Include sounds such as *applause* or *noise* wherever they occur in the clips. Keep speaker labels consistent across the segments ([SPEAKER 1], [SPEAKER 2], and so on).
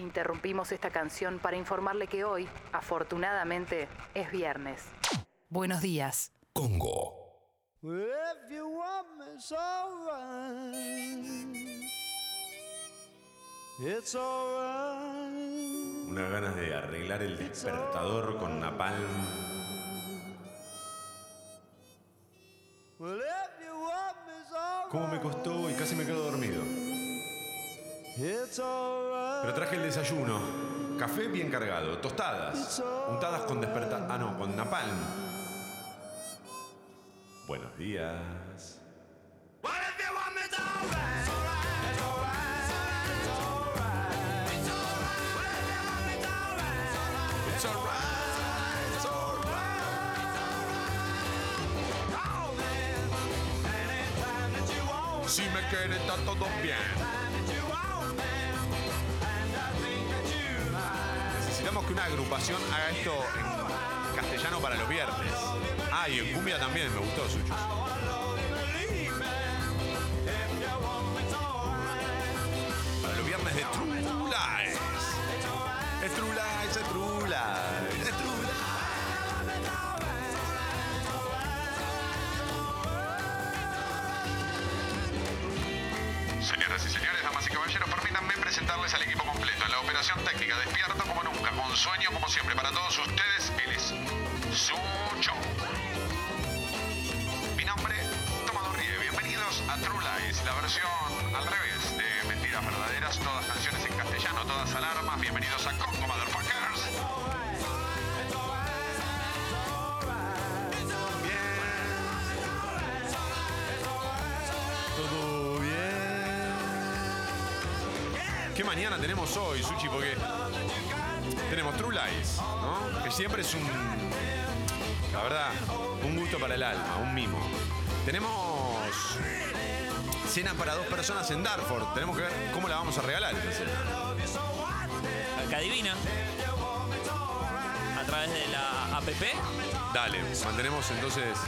[SPEAKER 1] Interrumpimos esta canción para informarle que hoy, afortunadamente, es viernes. Buenos días.
[SPEAKER 2] Congo.
[SPEAKER 3] If you want me, it's alright. It's alright.
[SPEAKER 2] Unas ganas de arreglar el despertador con napalm.
[SPEAKER 3] Well, if you want me, it's alright.
[SPEAKER 2] ¿Cómo me costó y casi me quedo dormido?
[SPEAKER 3] It's alright.
[SPEAKER 2] Pero traje el desayuno. Café bien cargado, tostadas, untadas con desperta... Ah, no, con napalm. Buenos días. It's alright, it's alright. Si me quiere está todo bien. Una agrupación haga esto en castellano para los viernes. Ah, y en cumbia también, me gustó Sucho. Para los viernes de True Lies. Es True Lies, Señoras y señores, damas y caballeros, permítanme presentarles al equipo completo. En la operación técnica, despierto como nunca, con sueño como siempre. Para todos ustedes, él es Sucho. Mi nombre, Tomado Rie. Bienvenidos a True Lies, la versión al revés de Mentiras Verdaderas, todas canciones en castellano, todas alarmas. Bienvenidos a Congo mañana tenemos hoy, Suchi? Porque tenemos True Lies, ¿no? Que siempre es un. La verdad, un gusto para el alma, un mimo. Tenemos. Cena para dos personas en Darford. Tenemos que ver cómo la vamos a regalar esa cena.
[SPEAKER 4] Adivina. A través de la app.
[SPEAKER 2] Dale, mantenemos entonces.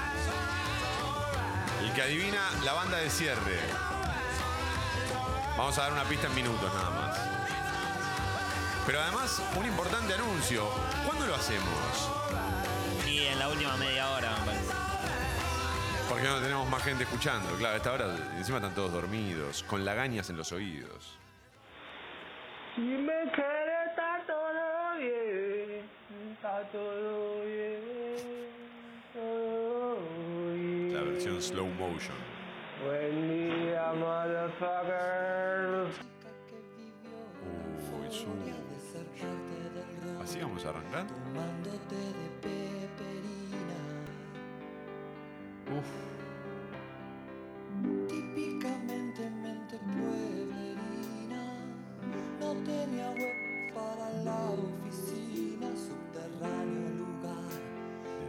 [SPEAKER 2] El que adivina la banda de cierre. Vamos a dar una pista en minutos nada más. Pero además, un importante anuncio. ¿Cuándo lo hacemos?
[SPEAKER 4] Y en la última media hora, me parece.
[SPEAKER 2] Porque no tenemos más gente escuchando. Claro, a esta hora encima están todos dormidos, con lagañas en los oídos.
[SPEAKER 3] Si me quiere, está todo bien. Está todo bien. Todo bien.
[SPEAKER 2] La versión slow motion.
[SPEAKER 3] Buen día, motherfucker.
[SPEAKER 2] Uy, su. ¿Así vamos a arrancar? Uf.
[SPEAKER 5] Típicamente mente pueblerina, no tenía web para la oficina, subterráneo lugar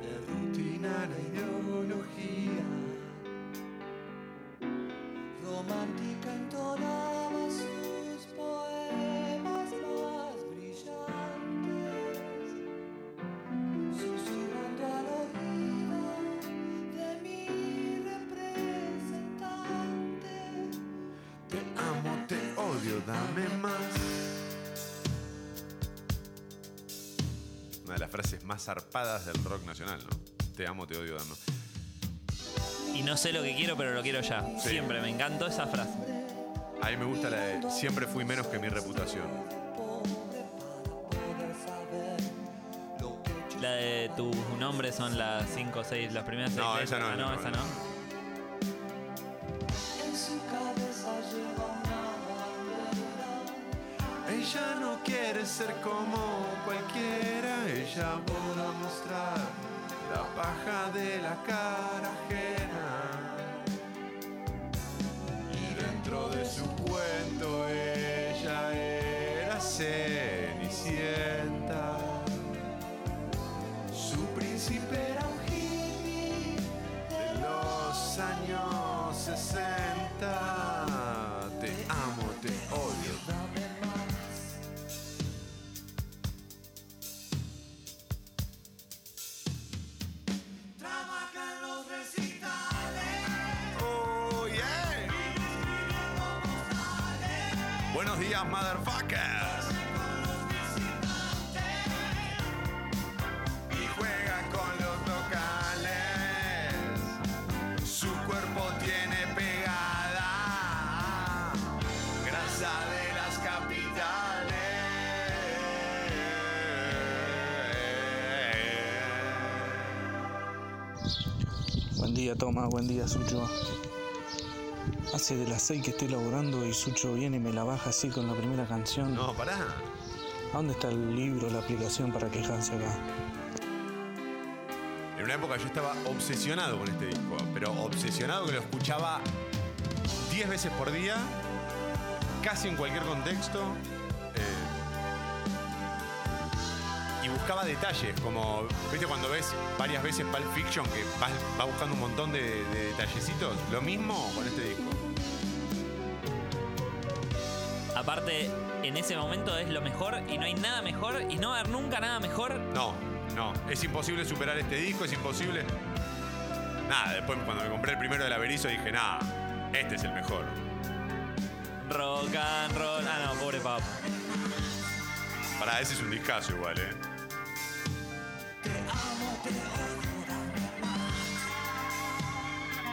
[SPEAKER 5] de rutinaria ideología. Más
[SPEAKER 2] zarpadas del rock nacional, ¿no? Te amo, te odio, más.
[SPEAKER 4] Y no sé lo que quiero, pero lo quiero ya.
[SPEAKER 2] Sí.
[SPEAKER 4] Siempre me encantó esa frase.
[SPEAKER 2] A mí me gusta la de siempre fui menos que mi reputación.
[SPEAKER 4] La de tu nombre son las 5 o 6, las primeras 6
[SPEAKER 2] No, esa no,
[SPEAKER 4] Ah, no,
[SPEAKER 2] no,
[SPEAKER 4] esa
[SPEAKER 2] no. motherfuckers. Y juegan con los locales. Su cuerpo tiene pegada grasa de las capitales.
[SPEAKER 6] Buen día, Toma. Buen día, Sucho. Hace de las 6 que estoy laburando y Sucho viene y me la baja así con la primera canción.
[SPEAKER 2] No, pará.
[SPEAKER 6] ¿A dónde está el libro, la aplicación para quejarse acá?
[SPEAKER 2] En una época yo estaba obsesionado con este disco, pero obsesionado que lo escuchaba 10 veces por día, casi en cualquier contexto. eh, y buscaba detalles, como, ¿viste cuando ves varias veces Pulp Fiction que vas, vas buscando un montón de, de detallecitos? Lo mismo con este disco.
[SPEAKER 4] Aparte, en ese momento es lo mejor y no hay nada mejor y no va a haber nunca nada mejor.
[SPEAKER 2] No, no, es imposible superar este disco, es imposible. Nada, después cuando me compré el primero del Averizo dije, nada, este es el mejor.
[SPEAKER 4] Rock and roll. Ah, no, pobre papo.
[SPEAKER 2] Para ese es un discazo igual, ¿eh?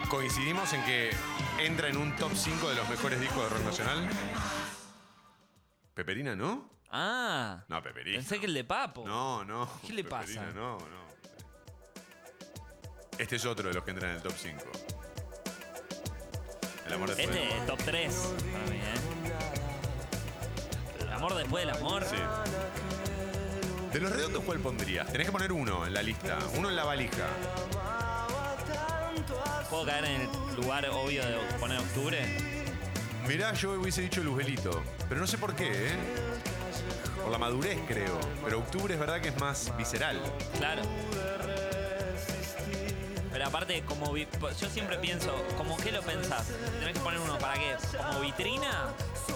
[SPEAKER 2] Coincidimos en que entra en un top 5 de los mejores discos de rock nacional. Peperina, ¿no?
[SPEAKER 4] Ah.
[SPEAKER 2] No, Peperina.
[SPEAKER 4] Pensé que el de papo.
[SPEAKER 2] No, no.
[SPEAKER 4] ¿Qué le pasa?
[SPEAKER 2] Peperina, No, no. Este es otro de los que entran en el top 5. El amor después del
[SPEAKER 4] Este es top 3 para mí, ¿eh? El amor después del amor.
[SPEAKER 2] Sí. De los redondos, ¿cuál pondrías? Tenés que poner uno en la lista, uno en la valija.
[SPEAKER 4] ¿Puedo caer en el lugar obvio de poner octubre?
[SPEAKER 2] Mirá, yo hubiese dicho Lugelito, pero no sé por qué, ¿eh? Por la madurez, creo. Pero octubre es verdad que es más visceral.
[SPEAKER 4] Claro. Pero aparte, como vi- yo siempre pienso, ¿como qué lo pensás? Tenés que poner uno para qué? ¿Como vitrina?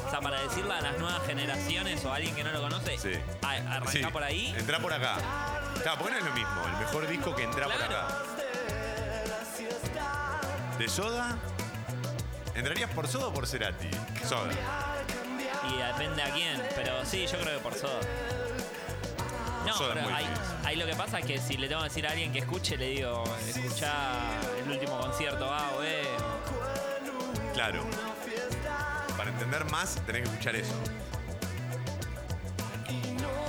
[SPEAKER 4] O sea, para decirle a las nuevas generaciones o a alguien que no lo conoce,
[SPEAKER 2] Sí.
[SPEAKER 4] a- arrancá
[SPEAKER 2] Sí,
[SPEAKER 4] por ahí.
[SPEAKER 2] Entrá por acá. Claro, porque no es lo mismo. El mejor disco que entra por
[SPEAKER 4] Claro.
[SPEAKER 2] acá. ¿De Soda? ¿Entrarías por Soda o por Cerati? Soda.
[SPEAKER 4] Y depende a quién, pero sí, yo creo que por Soda. No,
[SPEAKER 2] Soda
[SPEAKER 4] pero ahí, lo que pasa es que si le tengo que decir a alguien que escuche, le digo, escuchá el último concierto A o B.
[SPEAKER 2] Claro. Para entender más, tenés que escuchar eso.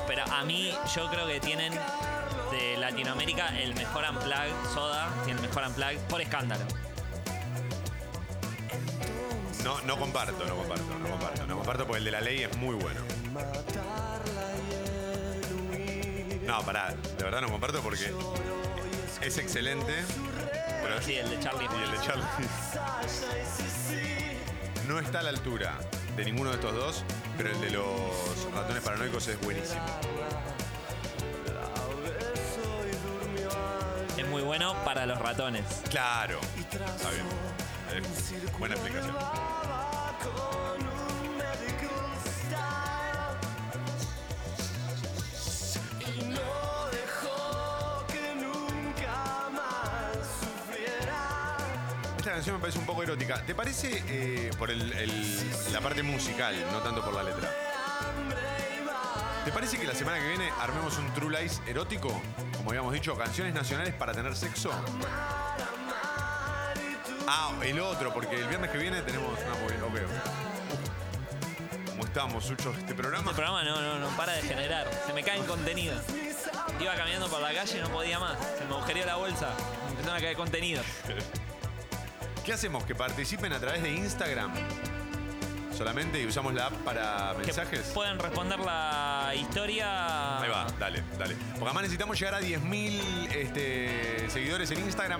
[SPEAKER 4] Pero a mí, yo creo que tienen de Latinoamérica el mejor unplug, Soda, tiene el mejor unplug por escándalo.
[SPEAKER 2] No, no comparto, no comparto, no comparto. No comparto porque el de la ley es muy bueno. No, pará, de verdad no comparto porque es excelente. Pero
[SPEAKER 4] Sí, el de Charlie.
[SPEAKER 2] y el de Charlie no está a la altura de ninguno de estos dos, pero el de los ratones paranoicos es buenísimo.
[SPEAKER 4] Es muy bueno para los ratones.
[SPEAKER 2] Claro, está bien. Es buena explicación. Esta canción me parece un poco erótica. ¿Te parece eh, por la parte musical, no tanto por la letra? ¿Te parece que la semana que viene armemos un True Lies erótico? Como habíamos dicho, canciones nacionales para tener sexo. Ah, el otro, porque el viernes que viene tenemos una movida. Ok. ¿Cómo estamos, Sucho, este programa?
[SPEAKER 4] Este programa no, no, no para de generar. Se me caen contenidos. Iba caminando por la calle y no podía más. Se me agujereó la bolsa. Me empezaron a caer contenidos. *laughs*
[SPEAKER 2] ¿Qué hacemos? ¿Que participen a través de Instagram? Solamente y usamos la app para mensajes.
[SPEAKER 4] pueden responder la historia.
[SPEAKER 2] Ahí va, dale, dale. Porque además necesitamos llegar a 10.000 este, seguidores en Instagram.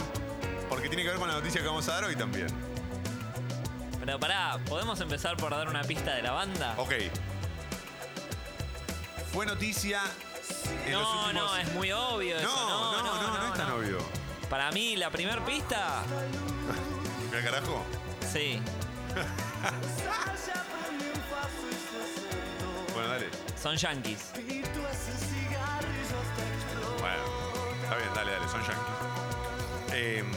[SPEAKER 2] Porque tiene que ver con la noticia que vamos a dar hoy también.
[SPEAKER 4] Pero pará, ¿podemos empezar por dar una pista de la banda?
[SPEAKER 2] Ok. Fue noticia en los
[SPEAKER 4] no,
[SPEAKER 2] últimos...
[SPEAKER 4] no, es muy obvio eso.
[SPEAKER 2] no, no, no, no, es tan obvio.
[SPEAKER 4] Para mí, la primer pista, *laughs*
[SPEAKER 2] Mira, carajo.
[SPEAKER 4] sí. *laughs*
[SPEAKER 2] Bueno, dale.
[SPEAKER 4] Son yankees.
[SPEAKER 2] Bueno, está bien, dale, dale, son yankees. Em,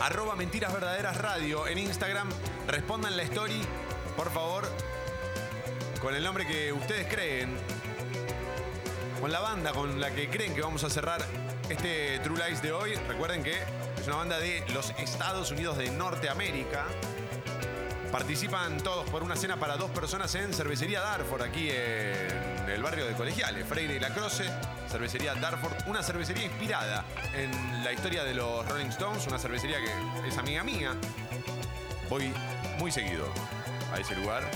[SPEAKER 2] arroba Mentiras Verdaderas Radio en Instagram. Respondan la story, por favor, con el nombre que ustedes creen. Con la banda con la que creen que vamos a cerrar este True Lies de hoy. Recuerden que es una banda de los Estados Unidos de Norteamérica. Participan todos por una cena para dos personas en Cervecería Darford, aquí en el barrio de Colegiales, Freire y La Croce, cervecería Darford, una cervecería inspirada en la historia de los Rolling Stones, una cervecería que es amiga mía. Voy muy seguido a ese lugar.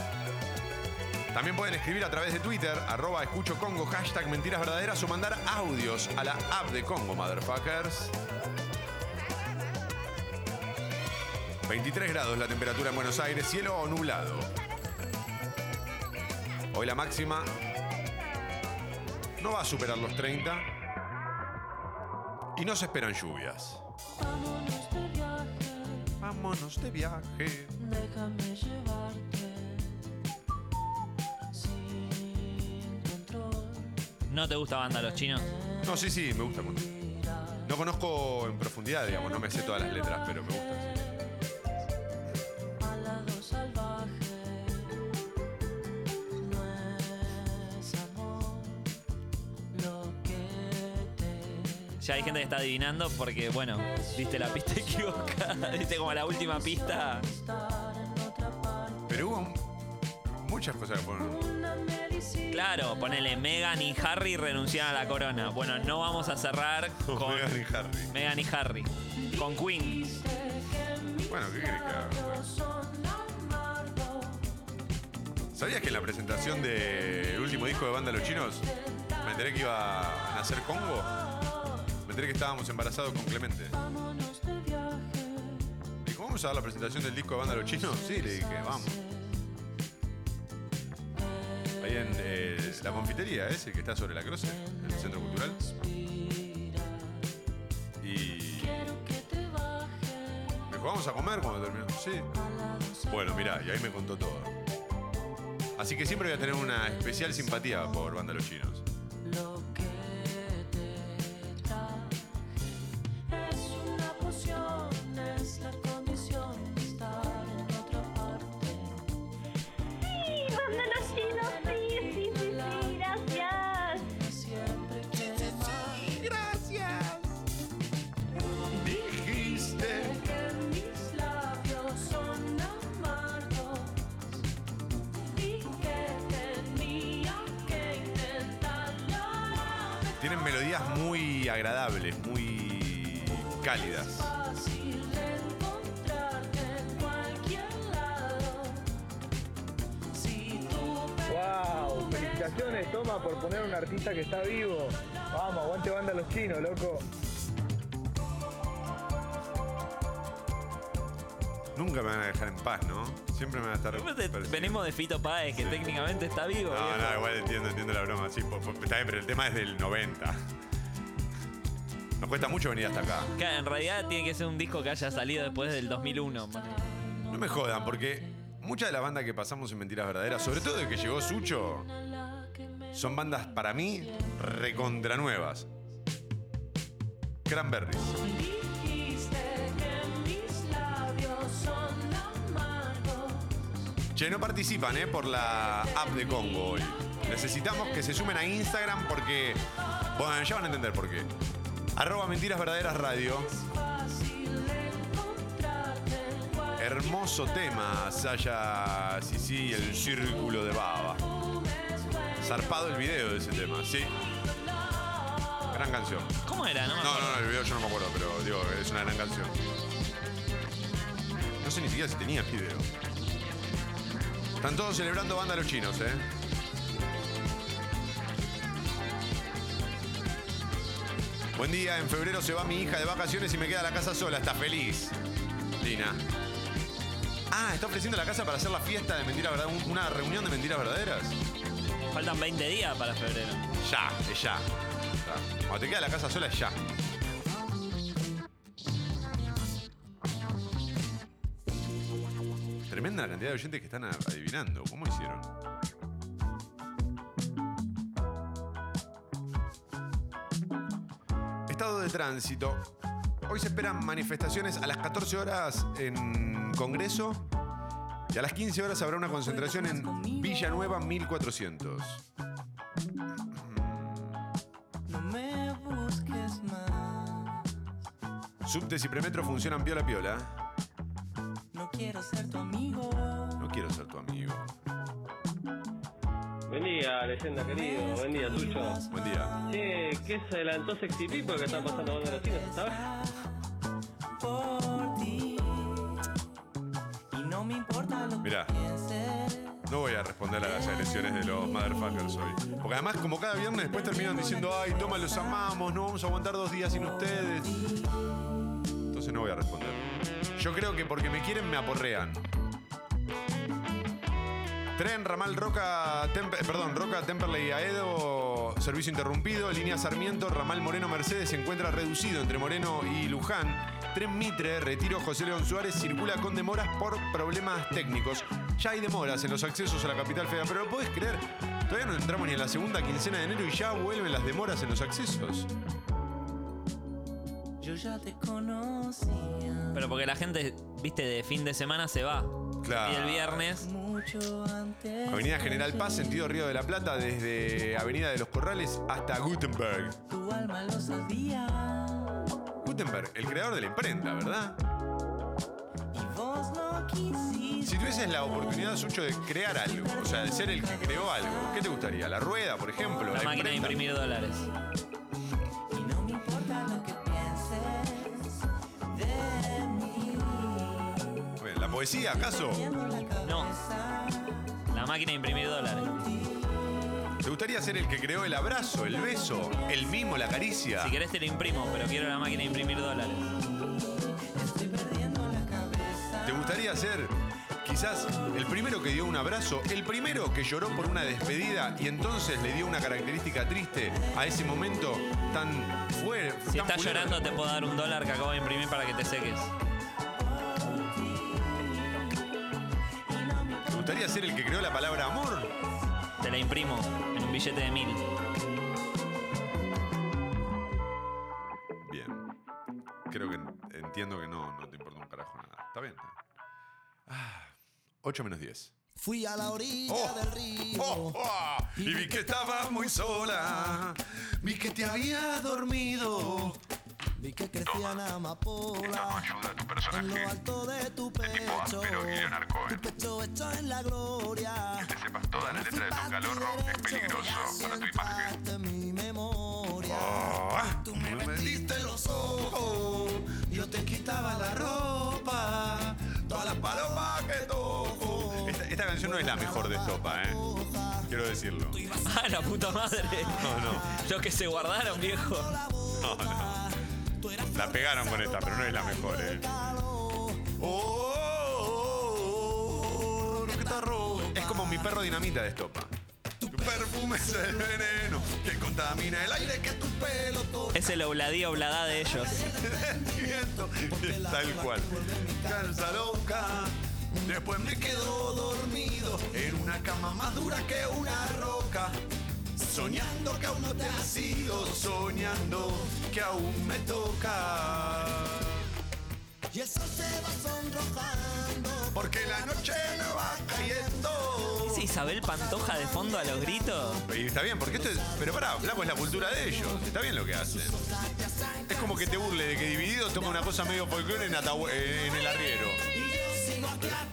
[SPEAKER 2] También pueden escribir a través de Twitter, arroba escucho Congo, hashtag mentiras verdaderas o mandar audios a la app de Congo, motherfuckers. 23 grados la temperatura en Buenos Aires, cielo nublado. Hoy la máxima no va a superar los 30 y no se esperan lluvias.
[SPEAKER 5] Vámonos de viaje,
[SPEAKER 2] Vámonos de viaje.
[SPEAKER 5] déjame llevarte sin control.
[SPEAKER 4] ¿No te gusta banda los chinos?
[SPEAKER 2] No, sí, sí, me gusta mucho. No conozco en profundidad, digamos, no me sé todas las letras, pero me gusta.
[SPEAKER 4] Ya hay gente que está adivinando porque, bueno, diste la pista *laughs* equivocada. Diste como la última pista.
[SPEAKER 2] Pero hubo muchas cosas que
[SPEAKER 5] medicina
[SPEAKER 4] Claro, ponele Megan y Harry renunciaron a la corona. Bueno, no vamos a cerrar *laughs* con
[SPEAKER 2] Meghan y Harry.
[SPEAKER 4] Meghan y Harry. Con Queen.
[SPEAKER 2] Bueno, ¿qué querés que haga? ¿Sabías que en la presentación del último disco de banda Los Chinos me enteré que iba a nacer Congo? Me enteré que estábamos embarazados con Clemente.
[SPEAKER 5] Viaje.
[SPEAKER 2] Dijo, ¿vamos a dar la presentación del disco de banda Los Chinos? Sí, le dije, vamos. Ahí en eh, la confitería ese que está sobre la Croce, en el centro cultural. Y me dijo, ¿vamos a comer cuando terminó? Sí. Bueno, mirá, y ahí me contó todo. Así que siempre voy a tener una especial simpatía por banda Los Chinos. Melodías muy agradables, muy cálidas.
[SPEAKER 7] Felicitaciones, Toma, por poner a un artista que está vivo. Vamos, aguante banda los chinos, loco.
[SPEAKER 2] Nunca me van a dejar en paz, ¿no? Siempre me van a estar.
[SPEAKER 4] Te-. Venimos de Fito Páez, que
[SPEAKER 2] Sí.
[SPEAKER 4] técnicamente está vivo.
[SPEAKER 2] No,
[SPEAKER 4] viejo.
[SPEAKER 2] no, igual entiendo, entiendo la broma. Sí, po- po- está bien, pero el tema es del 90. Nos cuesta mucho venir hasta acá.
[SPEAKER 4] Que en realidad tiene que ser un disco que haya salido después del 2001.
[SPEAKER 2] No me jodan, porque muchas de las bandas que pasamos en Mentiras Verdaderas, sobre todo de que llegó Sucho, son bandas para mí recontra nuevas. Cranberries. Che, no participan, ¿eh? Por la app de Congo hoy. Necesitamos que se sumen a Instagram porque. Bueno, ya van a entender por qué. Arroba Mentiras Verdaderas Radio. Hermoso tema, Saya Sisi, el círculo de baba. Zarpado el video de ese tema, sí. Gran canción.
[SPEAKER 4] ¿Cómo era? No, me
[SPEAKER 2] No,
[SPEAKER 4] acuerdo.
[SPEAKER 2] no, no, el video yo no me acuerdo, pero digo, es una gran canción. No sé ni siquiera si tenía video. Están todos celebrando banda los chinos, ¿eh? Buen día, en febrero se va mi hija de vacaciones y me queda la casa sola, está feliz. Lina. Ah, está ofreciendo la casa para hacer la fiesta de mentiras verdaderas, una reunión de mentiras verdaderas.
[SPEAKER 4] Faltan 20 días para febrero.
[SPEAKER 2] Ya, es ya. Cuando te queda la casa sola es ya. Tremenda la cantidad de oyentes que están adivinando. ¿Cómo hicieron? Estado de tránsito. Hoy se esperan manifestaciones a las 14 horas en Congreso y a las 15 horas habrá una concentración en Villanueva 1400.
[SPEAKER 5] No me busques más.
[SPEAKER 2] Subtes y premetro funcionan piola piola.
[SPEAKER 5] No quiero ser tu amigo.
[SPEAKER 2] No quiero ser tu amigo.
[SPEAKER 8] Buen día, leyenda querido. Buen día, Tucho.
[SPEAKER 2] Buen día.
[SPEAKER 8] Che, ¿qué se adelantó Sexy People que está pasando banda los chinos.
[SPEAKER 5] Y no me importa lo
[SPEAKER 2] Mirá.
[SPEAKER 5] que pienses.
[SPEAKER 2] No voy a responder a las agresiones de los motherfuckers hoy. Porque además, como cada viernes, después terminan diciendo, ay, toma, los amamos, no vamos a aguantar dos días sin ustedes. Entonces no voy a responder. Yo creo que porque me quieren, me aporrean. Tren, ramal Roca, Tempe- perdón, Roca, Temperley, Aedo, servicio interrumpido, línea Sarmiento, ramal Moreno, Mercedes, se encuentra reducido entre Moreno y Luján. Tren Mitre, retiro José León Suárez, circula con demoras por problemas técnicos. Ya hay demoras en los accesos a la capital federal, pero ¿lo podés creer? Todavía no entramos ni en la segunda quincena de enero y ya vuelven las demoras en los accesos.
[SPEAKER 5] Yo ya te conocía.
[SPEAKER 4] Pero porque la gente, viste, de fin de semana se va.
[SPEAKER 2] Claro.
[SPEAKER 4] Y el viernes.
[SPEAKER 5] Mucho antes.
[SPEAKER 2] Avenida General Paz, sentido Río de la Plata, desde Avenida de los Corrales hasta Gutenberg.
[SPEAKER 5] Tu alma lo sabía.
[SPEAKER 2] Gutenberg, el creador de la imprenta, ¿verdad? Si tuvieses la oportunidad, Sucho, de crear algo, o sea, de ser el que creó algo, ¿qué te gustaría? ¿La rueda, por ejemplo?
[SPEAKER 4] La máquina de imprimir dólares.
[SPEAKER 2] ¿La poesía, acaso?
[SPEAKER 4] No. La máquina de imprimir dólares.
[SPEAKER 2] ¿Te gustaría ser el que creó el abrazo, el beso, el mimo, la caricia?
[SPEAKER 4] Si querés te lo imprimo, pero quiero la máquina de imprimir dólares.
[SPEAKER 2] ¿Te gustaría ser quizás el primero que dio un abrazo, el primero que lloró por una despedida y entonces le dio una característica triste a ese momento tan fuerte?
[SPEAKER 4] Si estás llorando te puedo dar un dólar que acabo de imprimir para que te seques.
[SPEAKER 2] ¿Te gustaría ser el que creó la palabra amor?
[SPEAKER 4] Te la imprimo en un billete de mil.
[SPEAKER 2] Bien. Creo que entiendo que no, no te importa un carajo nada. Está bien. Ah, 8 menos 10.
[SPEAKER 3] Fui a la orilla
[SPEAKER 2] Oh,
[SPEAKER 3] del río.
[SPEAKER 2] oh, oh, y vi que estabas muy sola. Vi que te había dormido.
[SPEAKER 3] Vi que crecían amapolas en lo alto de tu pecho. Tu pecho hecho en la gloria.
[SPEAKER 2] Que sepas toda la letra de Don Calorro es peligroso para tu imagen.
[SPEAKER 3] Mi memoria.
[SPEAKER 2] Oh, tú me metiste los ojos. Yo te quitaba la ropa. Todas las palomas que toco. Esta, esta canción no es la mejor de Estopa, ¿eh? Quiero decirlo.
[SPEAKER 4] ¡Ah, la puta madre!
[SPEAKER 2] No, no.
[SPEAKER 4] Los que se guardaron, viejo.
[SPEAKER 2] No, no. La pegaron con esta, pero no es la mejor, ¿eh? Oh, que está rojo. Es como mi perro dinamita de estopa. Tu perfume es el veneno que contamina el aire que tu pelo toca.
[SPEAKER 4] Es el obladí obladá de ellos.
[SPEAKER 2] Tal cual. Calza loca. Después me quedo dormido en una cama más dura que una roca. Soñando que aún no te has ido, soñando que aún me toca.
[SPEAKER 3] Y el sol se va sonrojando.
[SPEAKER 2] Porque la noche me va cayendo.
[SPEAKER 4] ¿Es Isabel Pantoja de fondo a los gritos?
[SPEAKER 2] Y está bien, porque esto es. Pero pará, Flaco es la cultura de ellos. Está bien lo que hacen. Es como que te burle de que Dividido toma una cosa medio folclore en, eh, en el arriero.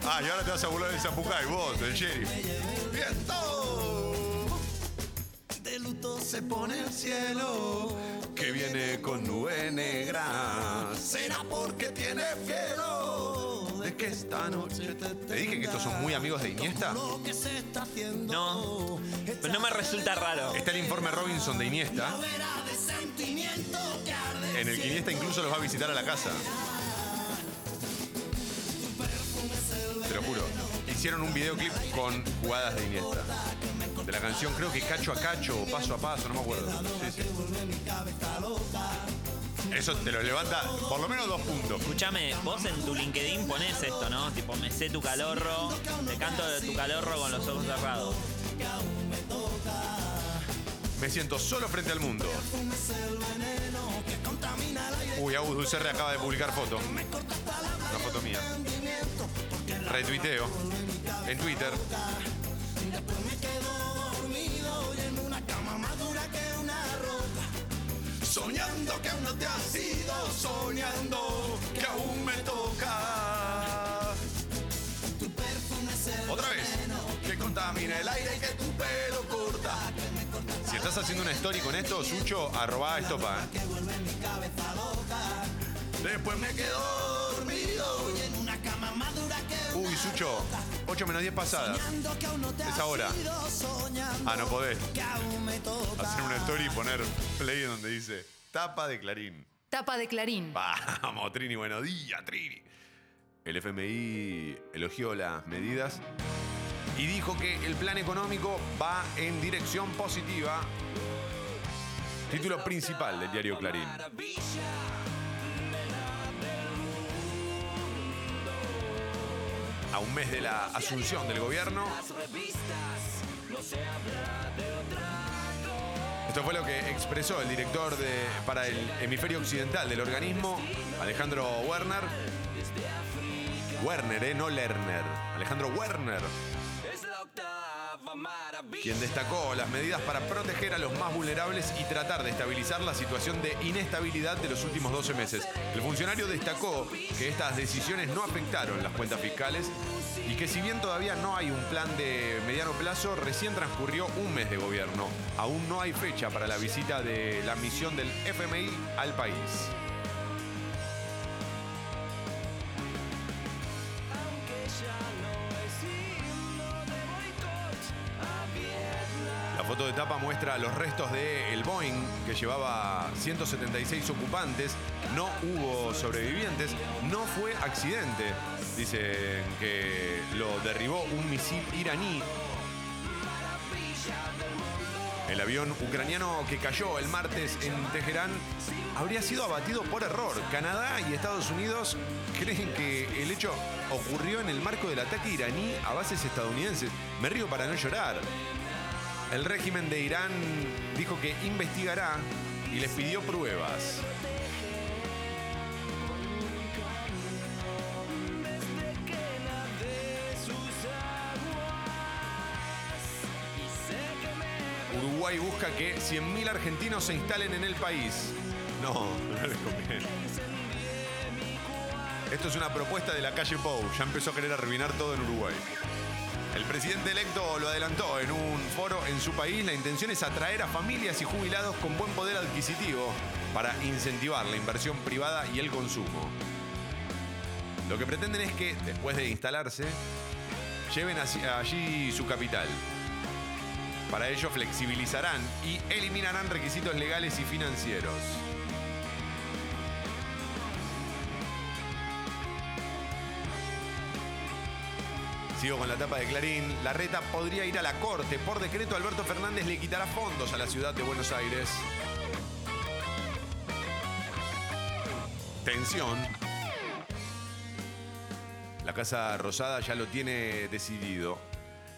[SPEAKER 2] Ah, y ahora te vas a burlar de Zapucay, vos, del sheriff. ¡Viento! Se pone el cielo que viene con nube negra. Será porque tiene miedo de que esta noche te. ¿Te dije que estos son muy amigos de Iniesta?
[SPEAKER 4] No. Pero no me resulta raro.
[SPEAKER 2] Está el informe Robinson de Iniesta, en el que Iniesta incluso los va a visitar a la casa. Te lo juro. Hicieron un videoclip con jugadas de Iniesta. De la canción, creo que cacho a cacho o paso a paso, no me acuerdo. Sí, sí. Eso te lo levanta por lo menos dos puntos.
[SPEAKER 4] Escúchame, vos en tu LinkedIn ponés esto, ¿no? Tipo, me sé tu calorro, te canto de tu calorro con los ojos cerrados.
[SPEAKER 2] Me siento solo frente al mundo. Uy, Agus Dulcerre acaba de publicar foto. Una foto mía. Retuiteo. En Twitter. Soñando que aún no te has ido, soñando que aún me toca. Otra vez, que contamina el aire y que tu pelo estás haciendo una story con esto, Sucho, arroba estopa. Después me quedo dormido. Uy, Sucho, 8 menos 10 pasadas. Es ahora. Ah, no podés. Hacer una story y poner play donde dice tapa de Clarín.
[SPEAKER 1] Tapa de Clarín.
[SPEAKER 2] Vamos, Trini, buenos días, Trini. El FMI elogió las medidas y dijo que el plan económico va en dirección positiva. Título principal del diario Clarín. A un mes de la asunción del gobierno. Esto fue lo que expresó el director de, para el hemisferio occidental del organismo, Alejandro Werner. Werner, ¿eh? No Lerner. Alejandro Werner. Quien destacó las medidas para proteger a los más vulnerables y tratar de estabilizar la situación de inestabilidad de los últimos 12 meses. El funcionario destacó que estas decisiones no afectaron las cuentas fiscales y que si bien todavía no hay un plan de mediano plazo, recién transcurrió un mes de gobierno. Aún no hay fecha para la visita de la misión del FMI al país. De tapa muestra los restos del Boeing que llevaba 176 ocupantes. No hubo sobrevivientes. No fue accidente. Dicen que lo derribó un misil iraní. El avión ucraniano que cayó el martes en Teherán habría sido abatido por error. Canadá y Estados Unidos creen que el hecho ocurrió en el marco del ataque iraní a bases estadounidenses. Me río para no llorar. El régimen de Irán dijo que investigará y les pidió pruebas. Uruguay busca que 100.000 argentinos se instalen en el país. No, *laughs* no les conviene. Esto es una propuesta de la calle Pou. Ya empezó a querer arruinar todo en Uruguay. El presidente electo lo adelantó en un foro en su país. La intención es atraer a familias y jubilados con buen poder adquisitivo para incentivar la inversión privada y el consumo. Lo que pretenden es que, después de instalarse, lleven allí su capital. Para ello flexibilizarán y eliminarán requisitos legales y financieros. Sigo con la tapa de Clarín. La reta podría ir a la corte. Por decreto, Alberto Fernández le quitará fondos a la ciudad de Buenos Aires. Tensión. La Casa Rosada ya lo tiene decidido.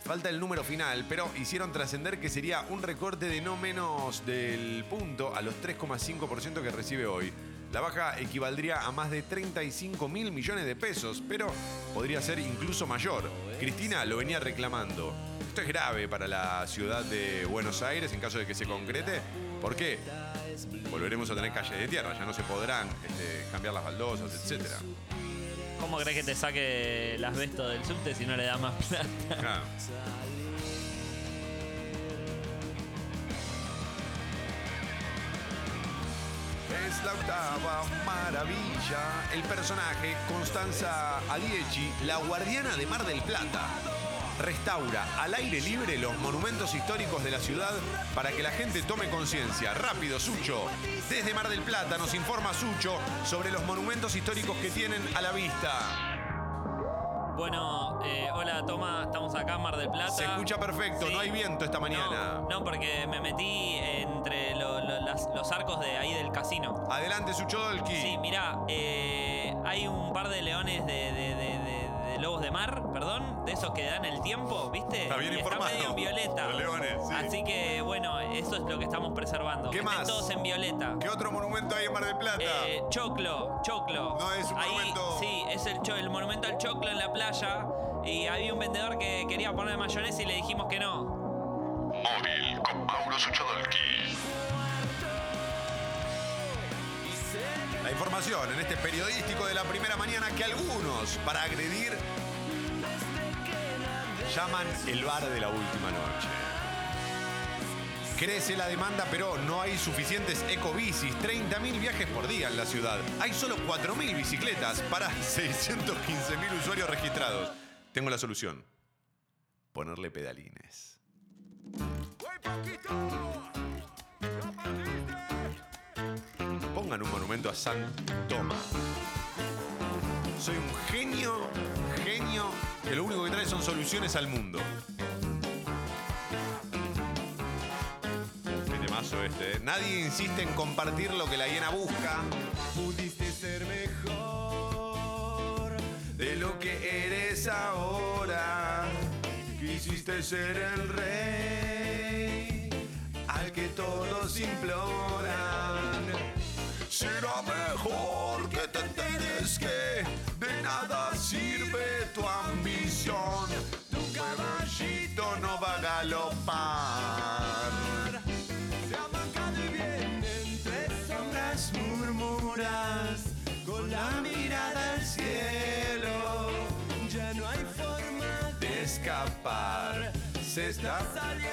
[SPEAKER 2] Falta el número final, pero hicieron trascender que sería un recorte de no menos del punto a los 3,5% que recibe hoy. La baja equivaldría a más de 35 mil millones de pesos, pero podría ser incluso mayor. Cristina lo venía reclamando. Esto es grave para la ciudad de Buenos Aires en caso de que se concrete. ¿Por qué? Volveremos a tener calles de tierra, ya no se podrán este, cambiar las baldosas, etcétera.
[SPEAKER 4] ¿Cómo crees que te saque el asbesto del subte si no le da más plata?
[SPEAKER 2] Es la octava maravilla. El personaje, Constanza Adiechi, la guardiana de Mar del Plata, restaura al aire libre los monumentos históricos de la ciudad para que la gente tome conciencia. Rápido, Sucho. Desde Mar del Plata nos informa Sucho sobre los monumentos históricos que tienen a la vista.
[SPEAKER 4] Bueno, eh, hola Toma, estamos acá en Mar del Plata.
[SPEAKER 2] Se escucha perfecto,
[SPEAKER 4] Sí.
[SPEAKER 2] no hay viento esta mañana.
[SPEAKER 4] No, no, porque me metí entre lo- lo- las- los arcos de ahí del casino.
[SPEAKER 2] Adelante, Suchodolki.
[SPEAKER 4] Sí, mirá, eh, hay un par de leones de, de- de- de- de lobos de mar, perdón, de esos que dan el tiempo, ¿viste?
[SPEAKER 2] Está bien
[SPEAKER 4] Y
[SPEAKER 2] informado.
[SPEAKER 4] Medio en violeta.
[SPEAKER 2] Los leones, sí.
[SPEAKER 4] Así que, bueno, eso es lo que estamos preservando.
[SPEAKER 2] ¿Qué
[SPEAKER 4] que estén
[SPEAKER 2] más?
[SPEAKER 4] todos en violeta.
[SPEAKER 2] ¿Qué otro monumento hay en Mar del Plata?
[SPEAKER 4] Eh, choclo, choclo.
[SPEAKER 2] No, es un
[SPEAKER 4] Ahí,
[SPEAKER 2] monumento-
[SPEAKER 4] Sí, es el, cho- el monumento al choclo en la playa. Y había un vendedor que quería poner mayonesa y le dijimos que no.
[SPEAKER 2] Móvil con Mauro Suchodolki. Información en este periodístico de la primera mañana que algunos, para agredir, llaman el bar de la última noche. Crece la demanda, pero no hay suficientes ecobicis. 30.000 viajes por día en la ciudad. Hay solo 4.000 bicicletas para *laughs* 615.000 usuarios registrados. Tengo la solución. Ponerle pedalines. Pongan un monumento a San Tomás. Soy un genio, genio, que lo único que trae son soluciones al mundo. Qué temazo este, ¿eh? Nadie insiste en compartir lo que la hiena busca. Pudiste ser mejor de lo que eres ahora. Quisiste ser el rey al que todos imploran. Será mejor que te enteres que de nada sirve tu ambición. Tu caballito no va a galopar. Se amanca de bien entre sombras murmuras con la mirada al cielo. Ya no hay forma de escapar. Se está saliendo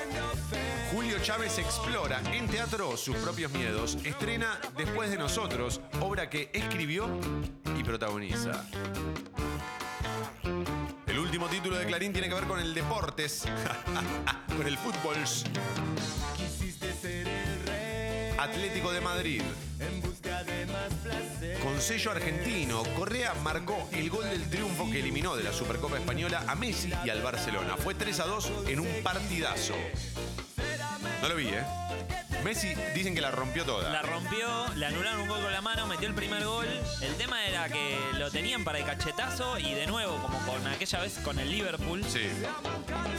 [SPEAKER 2] Chávez explora en teatro sus propios miedos. Estrena Después de nosotros, obra que escribió y protagoniza. El último título de Clarín tiene que ver con el deportes, *laughs* con el fútbol. Atlético de Madrid. Con sello argentino, Correa marcó el gol del triunfo que eliminó de la Supercopa Española a Messi y al Barcelona. Fue 3 a 2 en un partidazo. No lo vi, ¿eh? Messi dicen que la rompió toda.
[SPEAKER 4] La rompió, le anularon un gol con la mano, metió el primer gol. El tema era que lo tenían para el cachetazo y de nuevo, como con aquella vez con el Liverpool,
[SPEAKER 2] Sí.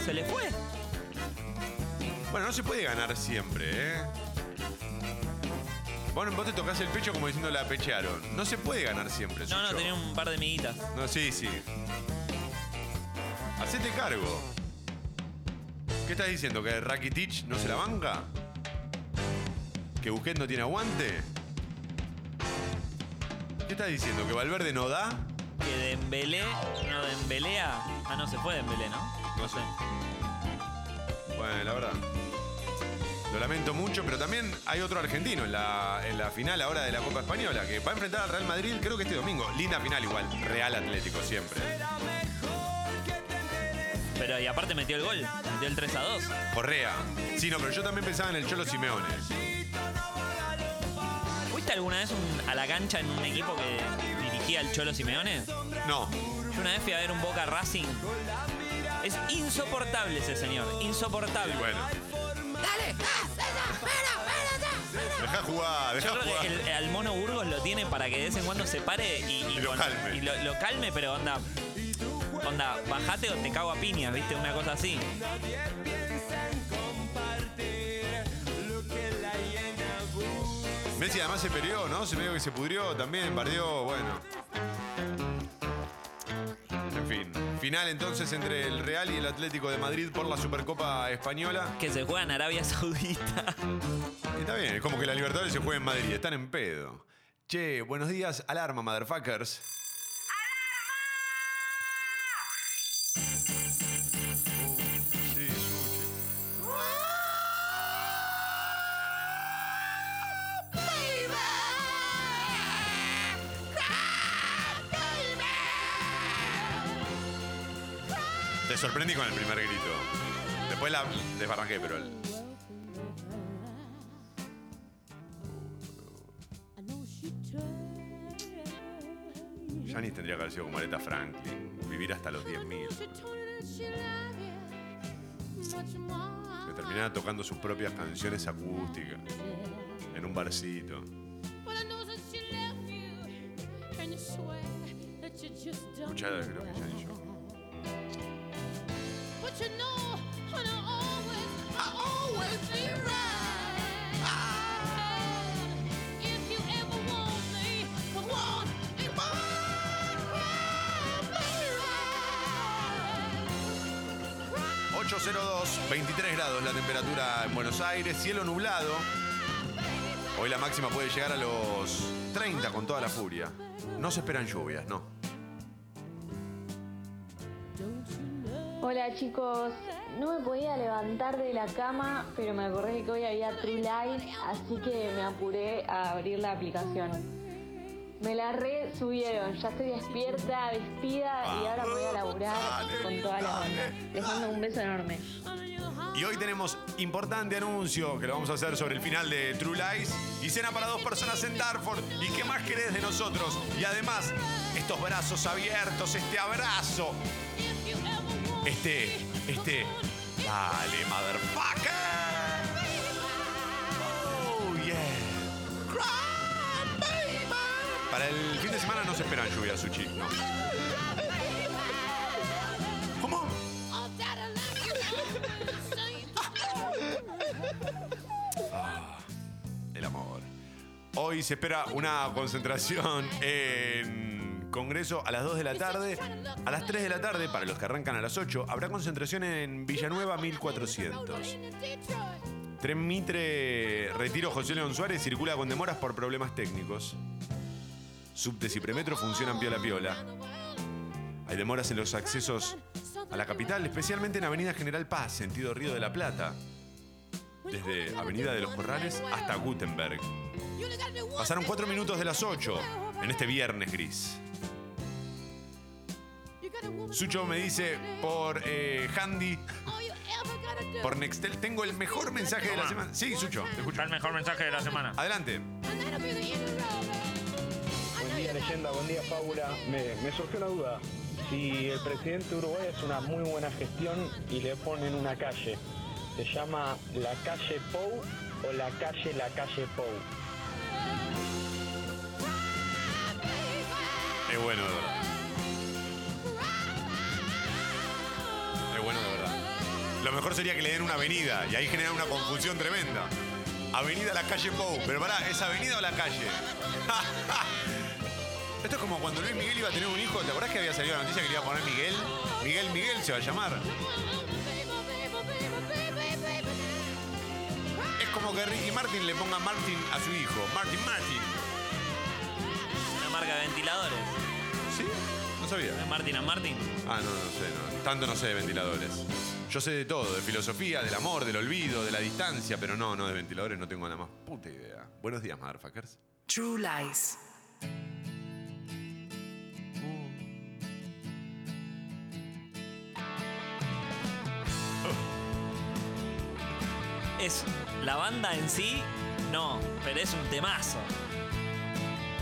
[SPEAKER 4] se le fue.
[SPEAKER 2] Bueno, no se puede ganar siempre, ¿eh? Bueno, vos te tocás el pecho como diciendo la pechearon. No se puede ganar siempre.
[SPEAKER 4] No, no,
[SPEAKER 2] Sucho.
[SPEAKER 4] tenía un par de miguitas.
[SPEAKER 2] No, sí, sí. Hacete cargo. ¿Qué estás diciendo? ¿Que Rakitic no se la banca? ¿Que Busquets no tiene aguante? ¿Qué estás diciendo? ¿Que Valverde no da?
[SPEAKER 4] Que Dembélé, no Dembélea. Ah, no, se fue Dembélé, ¿no?
[SPEAKER 2] No sé. Bueno, la verdad. Lo lamento mucho, pero también hay otro argentino en la, en la final ahora de la Copa Española que va a enfrentar al Real Madrid, creo que este domingo. Linda final igual. Real Atlético siempre.
[SPEAKER 4] Pero y aparte metió el gol, metió el 3 a 2.
[SPEAKER 2] Correa. Sí, no, pero yo también pensaba en el Cholo Simeone.
[SPEAKER 4] ¿Fuiste alguna vez un- a la cancha en un equipo que dirigía el Cholo Simeone?
[SPEAKER 2] No.
[SPEAKER 4] Yo una vez fui a ver un Boca Racing. Es insoportable ese señor, insoportable.
[SPEAKER 2] Bueno.
[SPEAKER 4] ¡Dale!
[SPEAKER 2] Deja jugar, deja
[SPEAKER 4] Yo creo
[SPEAKER 2] jugar.
[SPEAKER 4] que el- al mono Burgos lo tiene para que de vez en cuando se pare y, y
[SPEAKER 2] Y lo
[SPEAKER 4] con-
[SPEAKER 2] calme.
[SPEAKER 4] y lo, lo calme, pero onda. Onda, bajate o te cago a piñas, ¿viste? Una cosa así.
[SPEAKER 2] Messi además se peleó, ¿no? Se medio que se pudrió también, bardeó, bueno. En fin. Final entonces entre el Real y el Atlético de Madrid por la Supercopa Española.
[SPEAKER 4] Que se juega en Arabia Saudita.
[SPEAKER 2] Está bien, es como que la Libertadores se juega en Madrid, están en pedo. Che, buenos días, alarma, motherfuckers. Sorprendí con el primer grito. Después la desbarranqué, pero el... Janis tendría que haber sido como Aretha Franklin. Vivir hasta los 10.000. Que terminara tocando sus propias canciones acústicas. En un barcito. Escuchada, creo que Janis yo. ...802, 23 grados la temperatura en Buenos Aires, cielo nublado. Hoy la máxima puede llegar a los 30 con toda la furia. No se esperan lluvias, no.
[SPEAKER 9] Hola chicos, no me podía levantar de la cama, pero me acordé que hoy había True Life, así que me apuré a abrir la aplicación. Me la re subieron, ya estoy despierta, vestida y ahora me voy a laburar con toda la banda. Les mando un beso enorme.
[SPEAKER 2] Y hoy tenemos importante anuncio que lo vamos a hacer sobre el final de True Lies y cena para dos personas en Darford. ¿Y qué más querés de nosotros? Y además, estos brazos abiertos, este abrazo, este, este, dale, motherfucker. Oh, yeah. Para el fin de semana no se esperan lluvias, Suchi. No. ¿Cómo? Ah, el amor. Hoy se espera una concentración en Congreso a las 2 de la tarde. A las 3 de la tarde, para los que arrancan a las 8, habrá concentración en Villanueva 1400. Tren Mitre Retiro José León Suárez circula con demoras por problemas técnicos. Subtes y premetro funcionan piola piola. Hay demoras en los accesos a la capital, especialmente en Avenida General Paz, sentido Río de la Plata. Desde Avenida de los Corrales hasta Gutenberg. Pasaron cuatro minutos de las 8 en este viernes gris. Sucho me dice por eh, Handy, por Nextel, tengo el mejor mensaje de la semana. Sí, Sucho, te escucho.
[SPEAKER 4] el mejor mensaje de la semana.
[SPEAKER 2] Adelante.
[SPEAKER 7] Buen día, leyenda. Buen día, Paula. Me, me surgió una duda. Si el presidente de Uruguay hace una muy buena gestión y le ponen una calle, ¿se llama la calle Pou o la calle la calle Pou?
[SPEAKER 2] Es bueno, de verdad. Lo mejor sería que le den una avenida y ahí genera una confusión tremenda. Avenida La Calle Pou. Pero pará, ¿es avenida o la calle? *laughs* Esto es como cuando Luis Miguel iba a tener un hijo. ¿Te acordás que había salido la noticia que le iba a poner Miguel? Miguel Miguel se va a llamar. Es como que Ricky Martin le ponga Martin a su hijo. Martin Martin.
[SPEAKER 4] Una marca de ventiladores.
[SPEAKER 2] ¿Sí? No sabía.
[SPEAKER 4] ¿Es Martin and Martin?
[SPEAKER 2] Ah, no, no sé, no. Tanto no sé de ventiladores. Yo sé de todo, de filosofía, del amor, del olvido, de la distancia, pero no, no de ventiladores no tengo nada más puta idea. Buenos días, motherfuckers.
[SPEAKER 1] True Lies.
[SPEAKER 4] Es la banda en sí, no, pero es un temazo.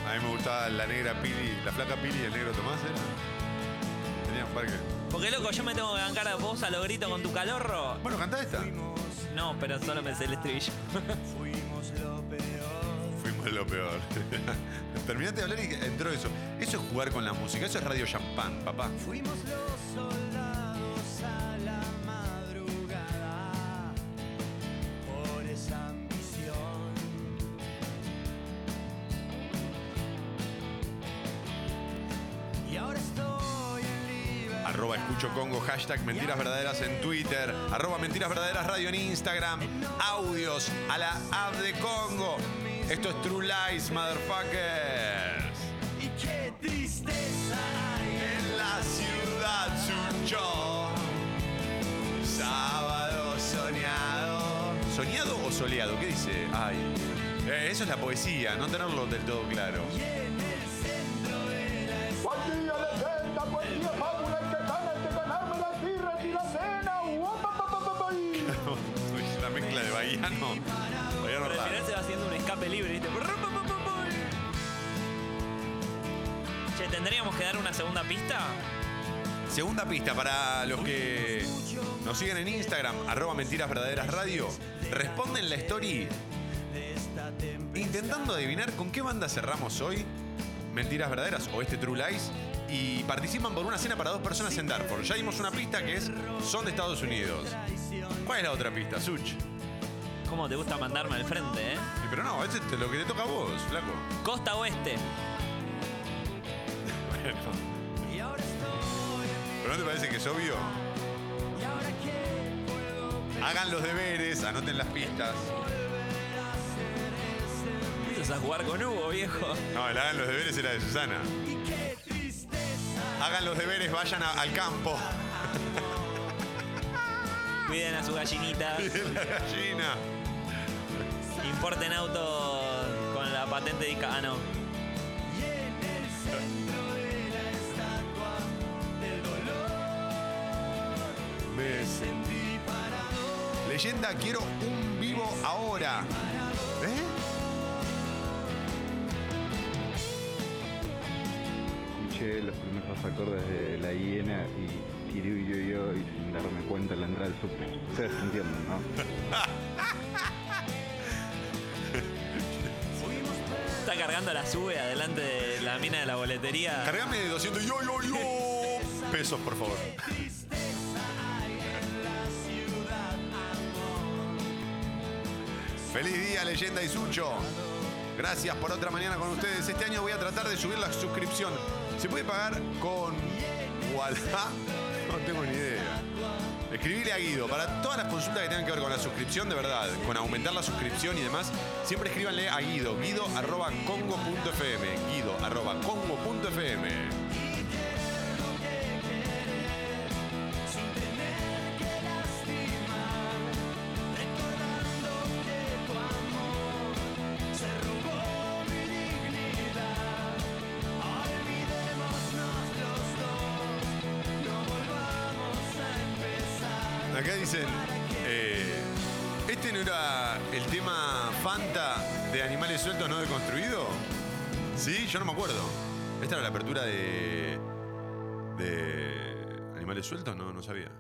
[SPEAKER 2] A mí me gustaba la negra Pili, la flaca Pili y el negro Tomás, ¿era? Tenían parque.
[SPEAKER 4] Porque loco, yo me tengo que bancar a vos a lo grito con tu calorro.
[SPEAKER 2] Bueno, canta esta.
[SPEAKER 4] No, pero solo me sé el estribillo.
[SPEAKER 2] Fuimos lo peor. *laughs* Terminaste de hablar y entró eso. Eso es jugar con la música, eso es radio champán, papá.
[SPEAKER 3] Fuimos los soldados a la
[SPEAKER 2] Arroba escucho Congo, hashtag mentiras verdaderas en Twitter, arroba mentiras verdaderas radio en Instagram, audios a la app de Congo. Esto es True Lies, motherfuckers.
[SPEAKER 3] Y qué tristeza hay
[SPEAKER 2] En la ciudad Sucho, sábado soñado. ¿Soñado o soleado? ¿Qué dice? Ay, eh, eso es la poesía, no tenerlo del todo claro.
[SPEAKER 4] ¿Tendríamos que dar una segunda pista?
[SPEAKER 2] Segunda pista para los que nos siguen en Instagram, arroba mentiras verdaderas radio. Responden la story intentando adivinar con qué banda cerramos hoy, Mentiras Verdaderas o este True Lies, y participan por una cena para dos personas en Darford. Ya dimos una pista que es son de Estados Unidos. ¿Cuál es la otra pista, Such?
[SPEAKER 4] ¿Cómo te gusta mandarme al frente, eh?
[SPEAKER 2] Y pero no, este es lo que te toca a vos, flaco.
[SPEAKER 4] Costa Oeste.
[SPEAKER 2] ¿Pero no te parece que es obvio? Hagan los deberes, anoten las pistas.
[SPEAKER 4] Empiezas a jugar con Hugo, viejo.
[SPEAKER 2] No, el hagan los deberes era de Susana. Hagan los deberes, vayan a- al campo. *laughs*
[SPEAKER 4] Cuiden a su gallinita. *laughs*
[SPEAKER 2] La gallina.
[SPEAKER 4] Importen autos con la patente de Ica. Ah, no.
[SPEAKER 2] Me sentí parado. Leyenda, quiero un vivo ahora. ¿Eh?
[SPEAKER 10] Escuché los primeros acordes de La Hiena y y yo, yo y sin darme cuenta la entrada del subte. Ustedes entienden, ¿no?
[SPEAKER 4] Está cargando la sube adelante de la mina de la boletería.
[SPEAKER 2] Cargame de 200 yo, yo, yo. pesos, por favor. Feliz día, leyenda y Sucho. Gracias por otra mañana con ustedes. Este año voy a tratar de subir la suscripción. ¿Se puede pagar con Wallah? *laughs* No tengo ni idea. Escribile a Guido. Para todas las consultas que tengan que ver con la suscripción, de verdad, con aumentar la suscripción y demás, siempre escríbanle a Guido. Guido arroba congo.fm. Guido arroba congo.fm. Acá dicen, eh, ¿este no era el tema Fanta de Animales Sueltos No Deconstruido? Sí, yo no me acuerdo. ¿Esta era la apertura de. de. Animales Sueltos? No, no sabía.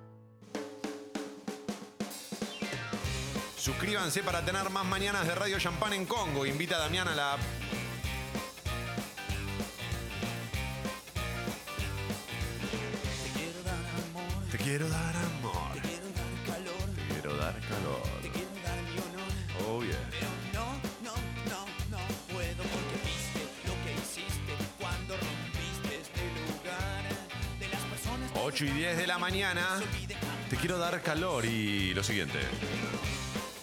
[SPEAKER 2] Suscríbanse para tener más mañanas de Radio Champán en Congo. Invita a Damián a la Te quiero dar 8 y 10 de la mañana. Te quiero dar calor. Y lo siguiente.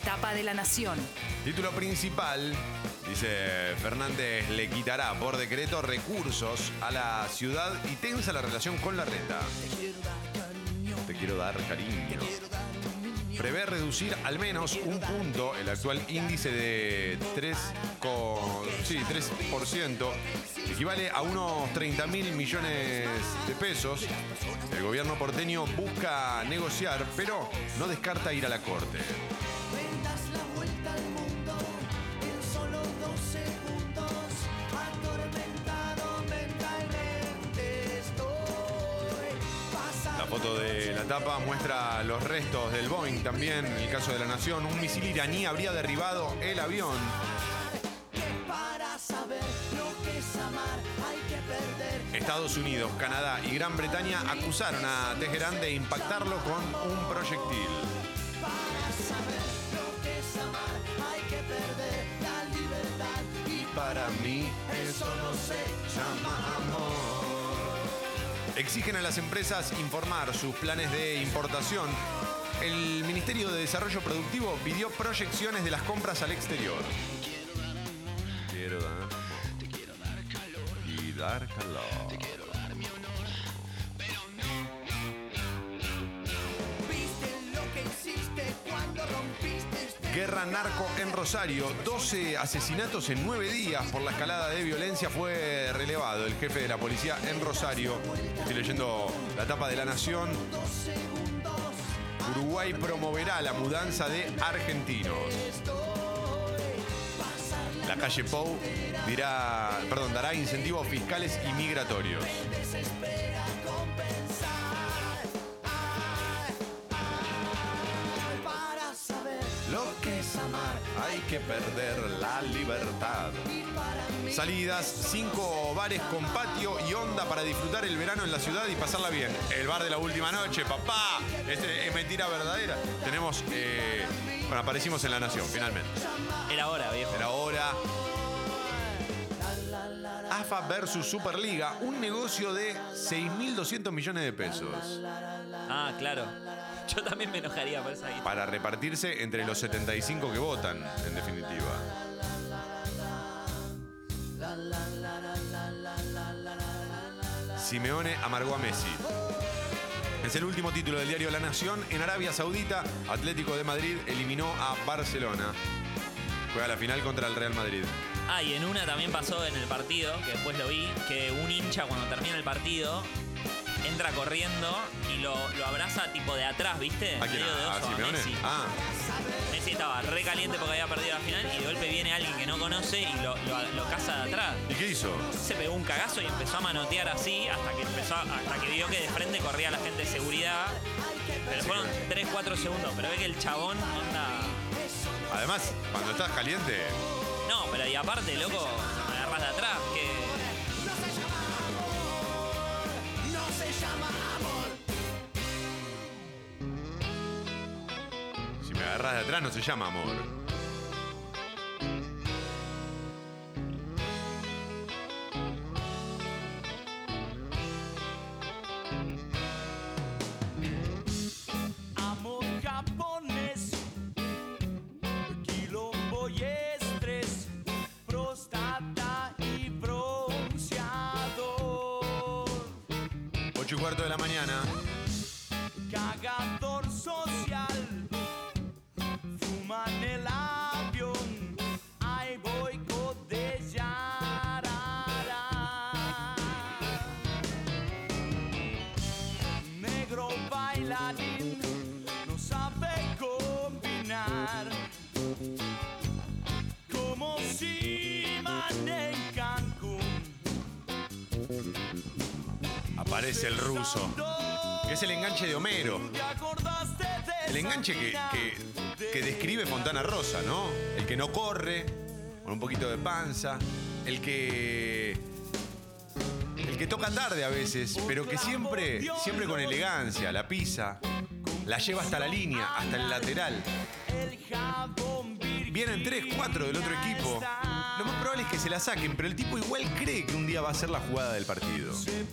[SPEAKER 1] Tapa de la Nación.
[SPEAKER 2] Título principal. Dice Fernández le quitará por decreto recursos a la ciudad y tensa la relación con la reta. Te quiero dar cariño. Prevé reducir al menos un punto el actual índice de 3, con, sí, 3%, equivale a unos 30 mil millones de pesos. El gobierno porteño busca negociar, pero no descarta ir a la corte. Tapa muestra los restos del Boeing también. En el caso de la Nación, un misil iraní habría derribado el avión. Estados Unidos, Canadá y Gran Bretaña acusaron a Teherán de impactarlo con un proyectil.
[SPEAKER 11] Para
[SPEAKER 2] mí
[SPEAKER 11] eso no se llama amor.
[SPEAKER 2] Exigen a las empresas informar sus planes de importación. El Ministerio de Desarrollo Productivo pidió proyecciones de las compras al exterior. Quiero dar y dar calor. Guerra narco en Rosario. 12 asesinatos en 9 días por la escalada de violencia fue relevado el jefe de la policía en Rosario. Estoy leyendo la tapa de la Nación. Uruguay promoverá la mudanza de argentinos. La calle Pou dirá, perdón, dará incentivos fiscales y migratorios. Que perder la libertad. Salidas, cinco bares con patio y onda para disfrutar el verano en la ciudad y pasarla bien. El bar de la última noche, papá. Este es mentira verdadera. Tenemos, eh, bueno, aparecimos en La Nación, finalmente.
[SPEAKER 4] Era hora, viejo.
[SPEAKER 2] Era hora. AFA versus Superliga, un negocio de 6.200 millones de pesos.
[SPEAKER 4] Ah, claro. *laughs* Yo también me enojaría por esa guita.
[SPEAKER 2] Para repartirse entre los 75 que votan, en definitiva. Simeone amargó a Messi. Es el último título del diario La Nación. En Arabia Saudita, Atlético de Madrid eliminó a Barcelona. Juega la final contra el Real Madrid.
[SPEAKER 4] Ah, y en una también pasó en el partido, que después lo vi, que un hincha cuando termina el partido entra corriendo y lo, lo abraza tipo de atrás, ¿viste?
[SPEAKER 2] ¿A quién?
[SPEAKER 4] Medio de
[SPEAKER 2] ¿A
[SPEAKER 4] oso, a
[SPEAKER 2] Simeone?
[SPEAKER 4] Messi.
[SPEAKER 2] Ah,
[SPEAKER 4] Messi estaba re caliente porque había perdido la final y de golpe viene alguien que no conoce y lo, lo, lo caza de atrás.
[SPEAKER 2] ¿y qué hizo?
[SPEAKER 4] Se pegó un cagazo y empezó a manotear así hasta que empezó, hasta que vio que de frente corría la gente de seguridad. Pero fueron 3, 4 segundos. Pero ve que el chabón onda.
[SPEAKER 2] Además, cuando estás caliente,
[SPEAKER 4] No, pero y aparte, loco, agarras de atrás,
[SPEAKER 11] llama amor.
[SPEAKER 2] si me agarras de atrás no se llama amor. Cuarto de la mañana. Aparece el ruso. Que es el enganche de Homero.
[SPEAKER 11] ¿Te acordaste de
[SPEAKER 2] El enganche que, que- describe Fontana Rosa, ¿no? El que no corre, con un poquito de panza. El que. El que toca tarde a veces, pero que siempre, siempre con elegancia, la pisa, la lleva hasta la línea, hasta el lateral. Vienen tres, cuatro del otro equipo. Lo más probable es que se la saquen, pero el tipo igual cree que un día va a ser la jugada del partido.
[SPEAKER 11] De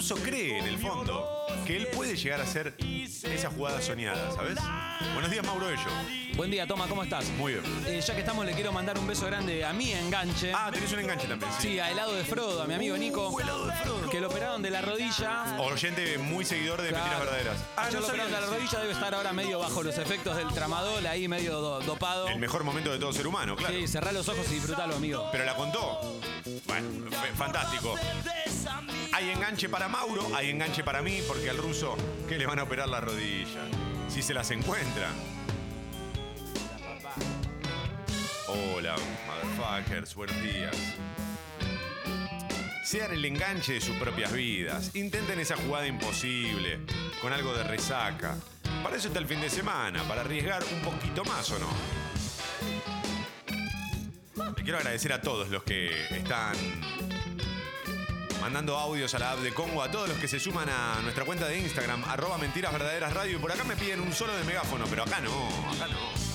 [SPEAKER 2] ruso cree, en el fondo, que él puede llegar a ser esa jugada soñada, ¿sabes? Buenos días, Mauro Ello.
[SPEAKER 12] Buen día, Toma, ¿cómo estás?
[SPEAKER 2] Muy bien.
[SPEAKER 12] Eh, ya que estamos, le quiero mandar un beso grande a mi enganche.
[SPEAKER 2] Ah, tenés un enganche también, sí.
[SPEAKER 12] Sí, a helado de Frodo, a mi amigo Nico. Que lo operaron de la rodilla.
[SPEAKER 2] Oyente muy seguidor de Mentiras
[SPEAKER 12] Claro.
[SPEAKER 2] Verdaderas. Ah,
[SPEAKER 12] Ayer
[SPEAKER 2] no
[SPEAKER 12] lo
[SPEAKER 2] sabía
[SPEAKER 12] operaron de la
[SPEAKER 2] eso.
[SPEAKER 12] rodilla, debe estar ahora medio bajo los efectos del tramadol, ahí medio do- dopado.
[SPEAKER 2] El mejor momento de todo ser humano, claro.
[SPEAKER 12] Sí, cerrá los ojos y disfrutalo, amigo.
[SPEAKER 2] Pero la contó. Bueno, f- fantástico. Hay enganche para Mauro, hay enganche para mí, porque al ruso, que le van a operar la rodilla? Si se las encuentra. Hola, motherfuckers, buenos días. Sean el enganche de sus propias vidas. Intenten esa jugada imposible, con algo de resaca. Para eso está el fin de semana, para arriesgar un poquito más o no. Le quiero agradecer a todos los que están mandando audios a la app de Congo, a todos los que se suman a nuestra cuenta de Instagram, arroba mentiras verdaderas radio. Y por acá me piden un solo de megáfono, pero acá no, acá no.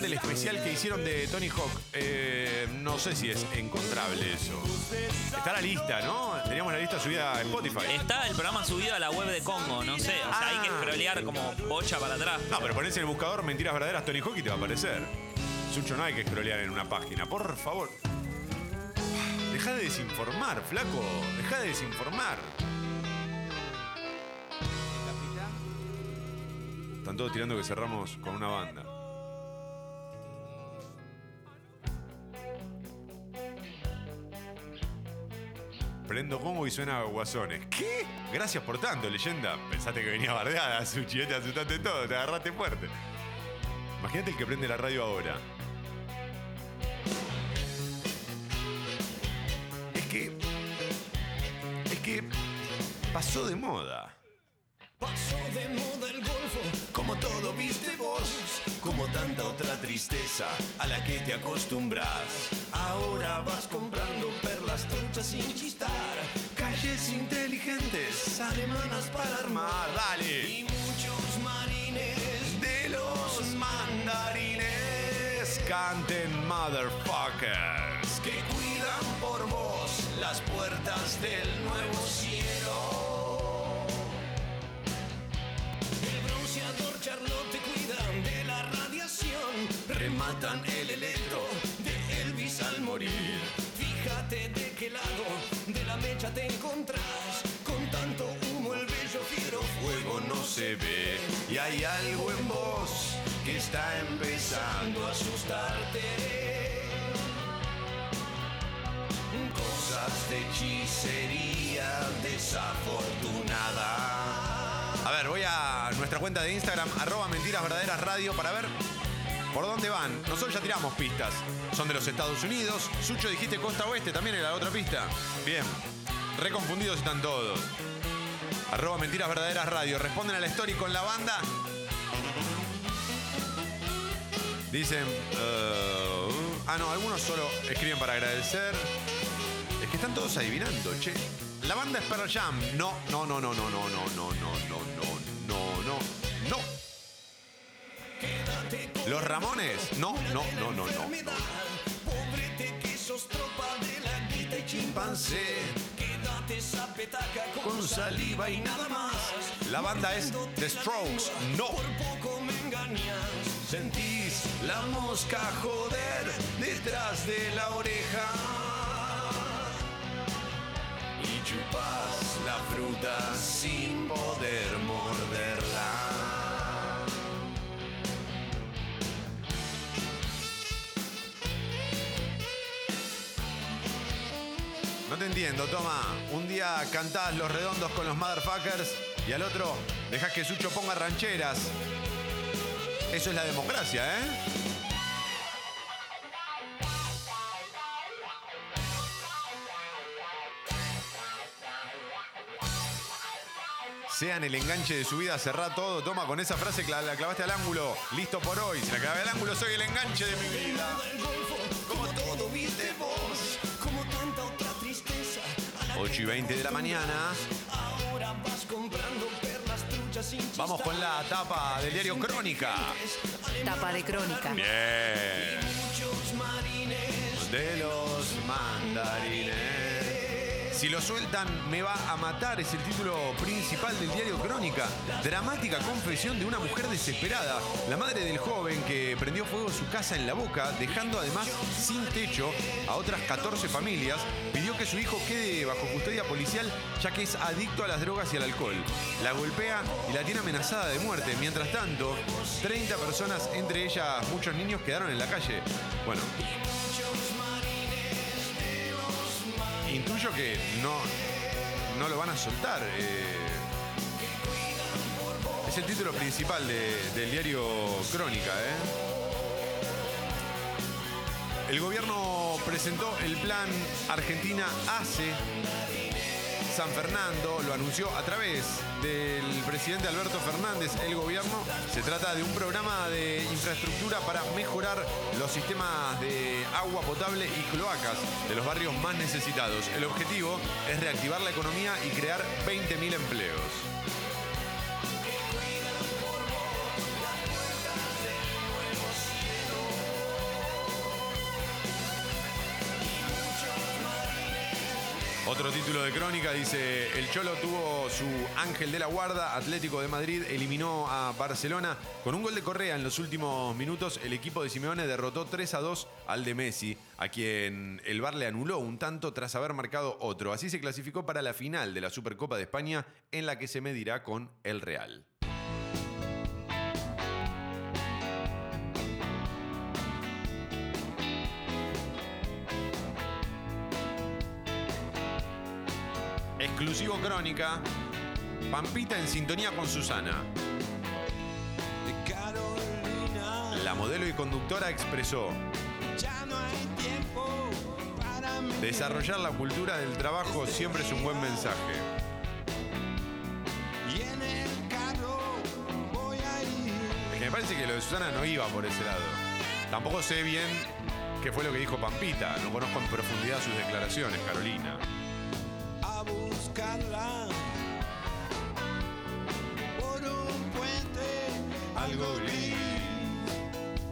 [SPEAKER 2] Encontrar el especial que hicieron de Tony Hawk? Eh, no sé si es encontrable eso. Está la lista, ¿no? Teníamos la lista subida a Spotify.
[SPEAKER 4] Está el programa subido a la web de Congo, no sé. O sea, hay que scrollear como bocha para atrás.
[SPEAKER 2] No, pero ponés en el buscador Mentiras Verdaderas Tony Hawk y te va a aparecer. Sucho, no hay que scrollear en una página, por favor. Deja de desinformar, flaco. Deja de desinformar. Están todos tirando que cerramos con una banda. Prendo Congo y suena guasones. ¿Qué? Gracias por tanto, leyenda. Pensaste que venía bardeada, *laughs* Suchi, te asustaste todo, te agarraste fuerte. Imagínate el que prende la radio ahora. Es que. Es que. Pasó de moda.
[SPEAKER 11] Pasó de moda el golfo, como todo viste vos, como tanta otra tristeza a la que te acostumbras. Ahora vas comprando perlas truchas sin chistar, calles inteligentes, alemanas para armar.
[SPEAKER 2] Dale.
[SPEAKER 11] Y muchos marines de los mandarines
[SPEAKER 2] Canten, motherfuckers.
[SPEAKER 11] que cuidan por vos las puertas del nuevo cielo. El bronceador Charlotte te cuida de la radiación. matan el electro morir. Fíjate de qué lado de la mecha te encontrás. Con tanto humo el bello fiero fuego no se ve. Y hay algo en vos que está empezando a asustarte. Cosas de hechicería desafortunada.
[SPEAKER 2] A ver, voy a nuestra cuenta de Instagram, arroba mentiras verdaderas radio, para ver por dónde van. Nosotros ya tiramos pistas. Son de los Estados Unidos. Sucho, dijiste costa oeste también en la otra pista. Bien. Reconfundidos están todos. Arroba mentiras verdaderas radio. Responden a la story con la banda. Dicen. eh, ah, no, algunos solo escriben para agradecer. Es que están todos adivinando, che. La banda es Pearl Jam. No, no, no, no, no, no, no, no, no, no, no, no. Los Ramones. No, no, no, no, no.
[SPEAKER 11] Chimpancé. Quédate esa petaca con saliva y nada más.
[SPEAKER 2] La banda es The Strokes. No.
[SPEAKER 11] Por poco me engañas. Sentís la mosca joder detrás de la oreja. Y chupas la fruta sin poder morderla.
[SPEAKER 2] Te entiendo, toma. Un día cantás los redondos con los motherfuckers y al otro dejás que Sucho ponga rancheras. Eso es la democracia, ¿eh? Sean el enganche de su vida, cerrá todo. Toma con esa frase la, la clavaste al ángulo. Listo por hoy. Si la clavé al ángulo, soy el enganche de mi vida.
[SPEAKER 11] Como todo viste vos,
[SPEAKER 2] 8 y 20 de la mañana.
[SPEAKER 11] Ahora vas comprando perlas truchas sin
[SPEAKER 2] Vamos con la tapa del diario Crónica.
[SPEAKER 1] Tapa de crónica.
[SPEAKER 2] Bien. De los mandarines. Si lo sueltan, me va a matar. Es el título principal del diario Crónica. Dramática confesión de una mujer desesperada. La madre del joven que prendió fuego su casa en la boca, dejando además sin techo a otras 14 familias, pidió que su hijo quede bajo custodia policial ya que es adicto a las drogas y al alcohol. La golpea y la tiene amenazada de muerte. Mientras tanto, 30 personas, entre ellas muchos niños, quedaron en la calle. Bueno, Intuyo que no, no lo van a soltar. eh. es el título principal de- del diario Crónica. ¿eh? El gobierno presentó el plan Argentina ACE San Fernando, lo anunció a través del presidente Alberto Fernández, el gobierno. Se trata de un programa de infraestructura para mejorar los sistemas de agua potable y cloacas de los barrios más necesitados. El objetivo es reactivar la economía y crear 20.000 empleos. Otro título de crónica dice, el Cholo tuvo su ángel de la guarda, Atlético de Madrid eliminó a Barcelona con un gol de Correa en los últimos minutos. El equipo de Simeone derrotó 3 a 2 al de Messi, a quien el VAR le anuló un tanto tras haber marcado otro. Así se clasificó para la final de la Supercopa de España en la que se medirá con el Real. Exclusivo Crónica. Pampita en sintonía con Susana. La modelo y conductora expresó. Desarrollar la cultura del trabajo siempre es un buen mensaje. Es que me parece que lo de Susana no iba por ese lado. Tampoco sé bien qué fue lo que dijo Pampita. No conozco en profundidad sus declaraciones, Carolina.
[SPEAKER 3] Algo gris.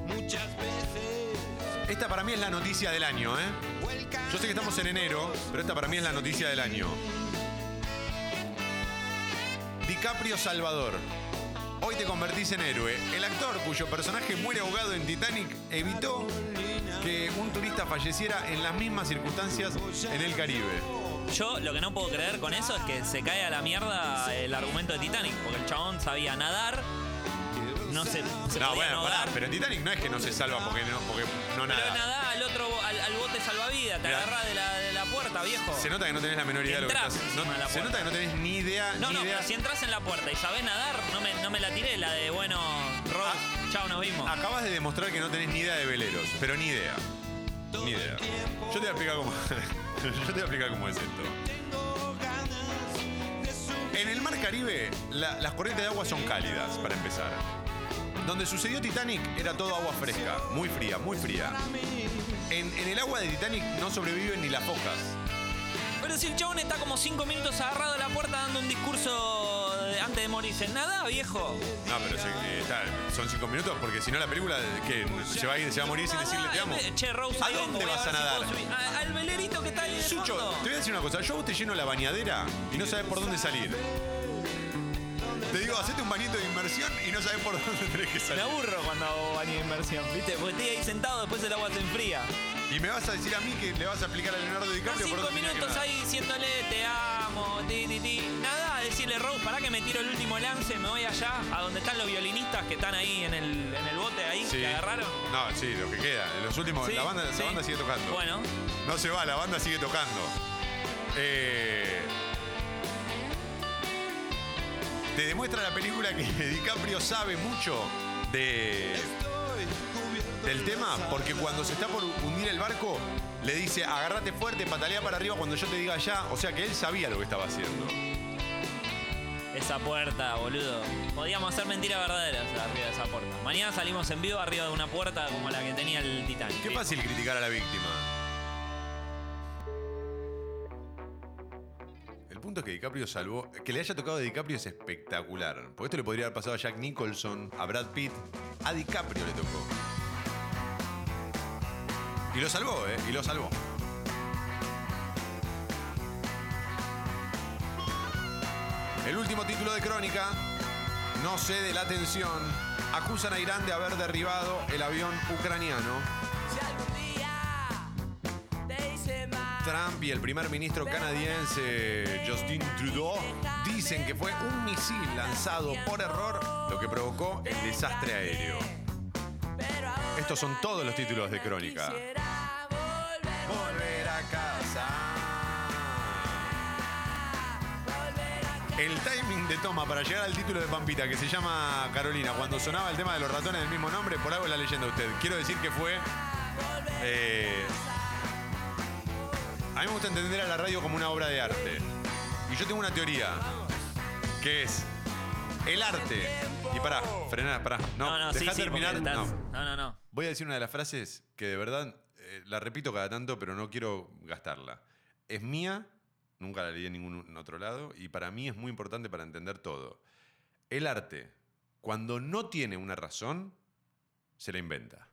[SPEAKER 3] Muchas veces
[SPEAKER 2] Esta para mí es la noticia del año, ¿eh? Yo sé que estamos en enero, pero esta para mí es la noticia del año. DiCaprio Salvador. Hoy te convertís en héroe. El actor cuyo personaje muere ahogado en Titanic evitó que un turista falleciera en las mismas circunstancias en el Caribe.
[SPEAKER 4] Yo lo que no puedo creer con eso es que se cae a la mierda el argumento de Titanic, porque el chabón sabía nadar, no se, se
[SPEAKER 2] No,
[SPEAKER 4] podía
[SPEAKER 2] bueno, pará, pero en Titanic no es que no se salva porque no, porque no
[SPEAKER 4] Pero
[SPEAKER 2] nada.
[SPEAKER 4] nada al otro, al, al bote salvavidas, te
[SPEAKER 2] Mirá.
[SPEAKER 4] agarrás de la, de la puerta, viejo.
[SPEAKER 2] Se nota que no tenés la menor idea de lo que
[SPEAKER 4] Entrás
[SPEAKER 2] estás
[SPEAKER 4] encima de la
[SPEAKER 2] no, Se
[SPEAKER 4] puerta.
[SPEAKER 2] nota que no tenés ni idea,
[SPEAKER 4] No,
[SPEAKER 2] ni
[SPEAKER 4] no,
[SPEAKER 2] idea.
[SPEAKER 4] pero si entras en la puerta y sabés nadar, no me, no me la tiré la de, bueno, Rob, chao, nos vimos.
[SPEAKER 2] Acabas de demostrar que no tenés ni idea de veleros, pero ni idea. Ni idea. Yo te voy a explicar cómo. *laughs* Yo te voy a explicar cómo es esto. En el mar Caribe, la- las corrientes de agua son cálidas, para empezar. Donde sucedió Titanic era todo agua fresca, muy fría, muy fría. En, en el agua de Titanic no sobreviven ni las focas.
[SPEAKER 4] Pero si el chabón está como cinco minutos agarrado a la puerta dando un discurso de- antes de morirse, nada, viejo.
[SPEAKER 2] No, pero se- eh, está- son cinco minutos, porque si no la película que se va a ir, se va a morir sin decirle te amo.
[SPEAKER 4] Che, Rose,
[SPEAKER 2] ¿A
[SPEAKER 4] ahí vengo,
[SPEAKER 2] dónde
[SPEAKER 4] voy
[SPEAKER 2] vas
[SPEAKER 4] ver
[SPEAKER 2] a
[SPEAKER 4] si
[SPEAKER 2] nadar?
[SPEAKER 4] puedo subir. A- al velerito que está ahí. en el
[SPEAKER 2] Sucho,
[SPEAKER 4] fondo.
[SPEAKER 2] te voy a decir una cosa. Yo a vos te lleno la bañadera y no sabes por dónde salir. Te digo, hacete un bañito de inmersión y no sabes por *laughs* dónde tenés que
[SPEAKER 4] Me
[SPEAKER 2] salir.
[SPEAKER 4] aburro cuando hago baño de inversión, ¿viste? Porque estoy ahí sentado, después el agua se enfría.
[SPEAKER 2] Y me vas a decir a mí que le vas a explicar a Leonardo DiCaprio por
[SPEAKER 4] cinco minutos ahí diciéndole te amo, ti, ti, ti. Nada, decirle Rose, para que me tiro el último lance, me voy allá, a donde están los violinistas que están ahí en el, en el bote ahí,
[SPEAKER 2] Sí.
[SPEAKER 4] que agarraron.
[SPEAKER 2] No, sí, lo que queda. Los últimos,
[SPEAKER 4] Sí,
[SPEAKER 2] la, banda,
[SPEAKER 4] sí.
[SPEAKER 2] la banda sigue tocando.
[SPEAKER 4] Bueno.
[SPEAKER 2] No se va, la banda sigue tocando. Eh, te demuestra la película que *laughs* DiCaprio sabe mucho de, del tema, porque cuando se está por hundir el barco, le dice, agárrate fuerte, patalea para arriba cuando yo te diga ya. O sea que él sabía lo que estaba haciendo.
[SPEAKER 4] Esa puerta, boludo. Podíamos hacer mentiras verdaderas arriba de esa puerta. Mañana salimos en vivo arriba de una puerta como la que tenía el Titanic.
[SPEAKER 2] Qué fácil criticar a la víctima. El punto es que DiCaprio salvó. Que le haya tocado a DiCaprio es espectacular. Porque esto le podría haber pasado a Jack Nicholson, a Brad Pitt. A DiCaprio le tocó. Y lo salvó, ¿eh? Y lo salvó. El último título de crónica. No cede la atención. Acusan a Irán de haber derribado el avión ucraniano. Trump y el primer ministro canadiense Justin Trudeau dicen que fue un misil lanzado por error lo que provocó el desastre aéreo. Estos son todos los títulos de crónica. Volver a casa. El timing de toma para llegar al título de Pampita, que se llama Carolina, cuando sonaba el tema de los ratones del mismo nombre, por algo la leyenda usted. Quiero decir que fue. eh, a mí me gusta entender a la radio como una obra de arte. Y yo tengo una teoría, que es el arte. Y pará, frená, pará. No,
[SPEAKER 4] No, no,
[SPEAKER 2] dejá
[SPEAKER 4] sí, sí,
[SPEAKER 2] terminar.
[SPEAKER 4] estás-
[SPEAKER 2] no.
[SPEAKER 4] no, no, no.
[SPEAKER 2] Voy a decir una de las frases que de verdad eh, la repito cada tanto, pero no quiero gastarla. Es mía, nunca la leí en ningún otro lado, y para mí es muy importante para entender todo. El arte, cuando no tiene una razón, se la inventa.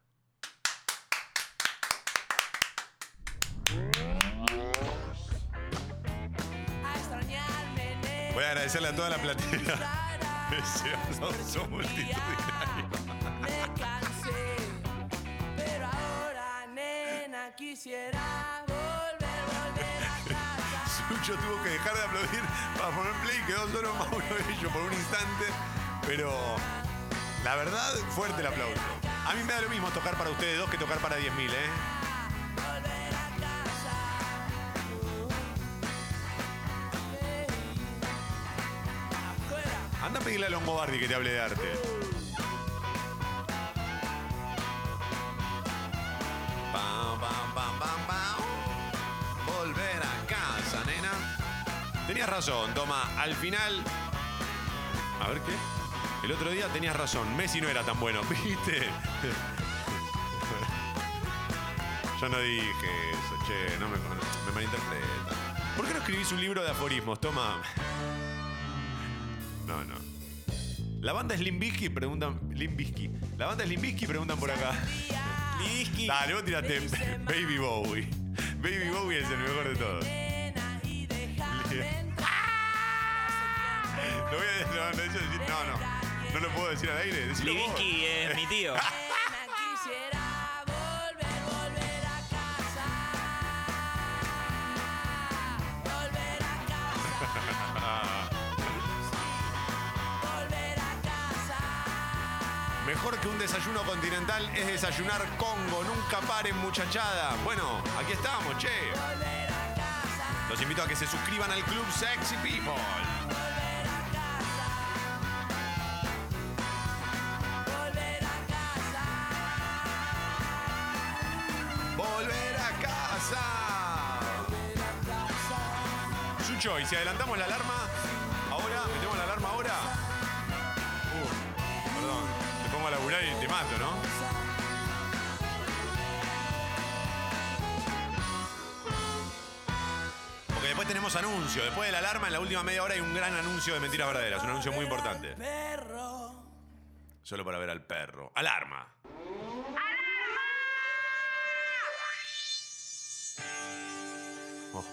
[SPEAKER 2] Voy a agradecerle a toda la platea. Ese aplauso *laughs* multitudinario.
[SPEAKER 5] Pero *laughs* ahora, nena, quisiera volver, volver a casa.
[SPEAKER 2] Sucho tuvo que dejar de aplaudir para poner play y quedó solo Mauro Bello por un instante. Pero la verdad, fuerte el aplauso. A mí me da lo mismo tocar para ustedes dos que tocar para 10.000, ¿eh? Anda a pedirle a Longobardi que te hable de arte. Volver a casa, nena. Tenías razón, toma. Al final. A ver qué. El otro día tenías razón. Messi no era tan bueno, *laughs* ¿viste? Yo no dije eso, che, no me, me malinterpreta. ¿Por qué no escribís un libro de aforismos? Toma. No, no. La banda es Limbisky, preguntan. Limbisky. La banda es Limbisky, preguntan por acá.
[SPEAKER 4] Limbisky.
[SPEAKER 2] Dale, vos tiraste Baby Bowie. Baby Bowie es el mejor de todos. *laughs* Lo voy a no, no, decir- no, no. No lo puedo decir al aire.
[SPEAKER 4] Livinsky es mi tío. *laughs*
[SPEAKER 2] Mejor que un desayuno continental es desayunar Congo. Nunca paren, muchachada. Bueno, aquí estamos, che. Los invito a que se suscriban al Club Sexy People. Volver a casa. Sucho, ¿y si adelantamos la alarma? Laburar y te mato, ¿no? Después tenemos anuncio. Después de la alarma, en la última media hora hay un gran anuncio de mentiras verdaderas. Un anuncio muy importante. Solo para ver al perro. Alarma. Oh.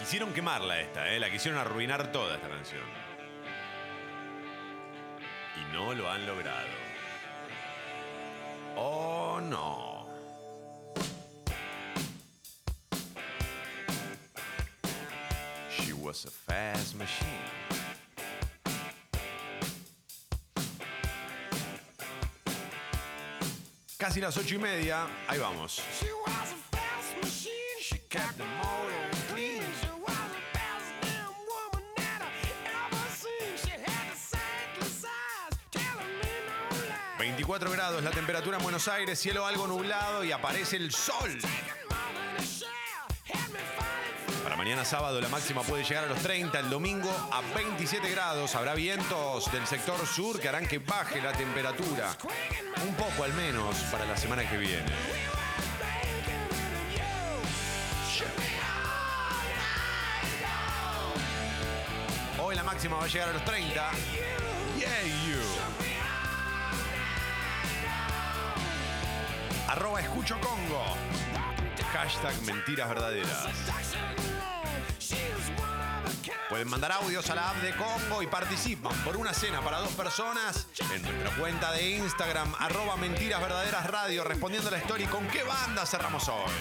[SPEAKER 2] Quisieron quemarla esta, ¿eh? La quisieron arruinar toda esta canción. Y no lo han logrado. Oh, no. She was a fast machine. Casi las ocho y media. Ahí vamos. She kept the motor clean. 24 grados la temperatura en Buenos Aires, cielo algo nublado y aparece el sol. Para mañana sábado la máxima puede llegar a los 30, el domingo a 27 grados. Habrá vientos del sector sur que harán que baje la temperatura. Un poco al menos para la semana que viene. Hoy la máxima va a llegar a los 30. Yeah, Arroba escucho Congo. Hashtag mentiras verdaderas. Pueden mandar audios a la app de Congo y participan por una cena para dos personas en nuestra cuenta de Instagram, arroba mentiras verdaderas radio, respondiendo a la story con qué banda cerramos hoy.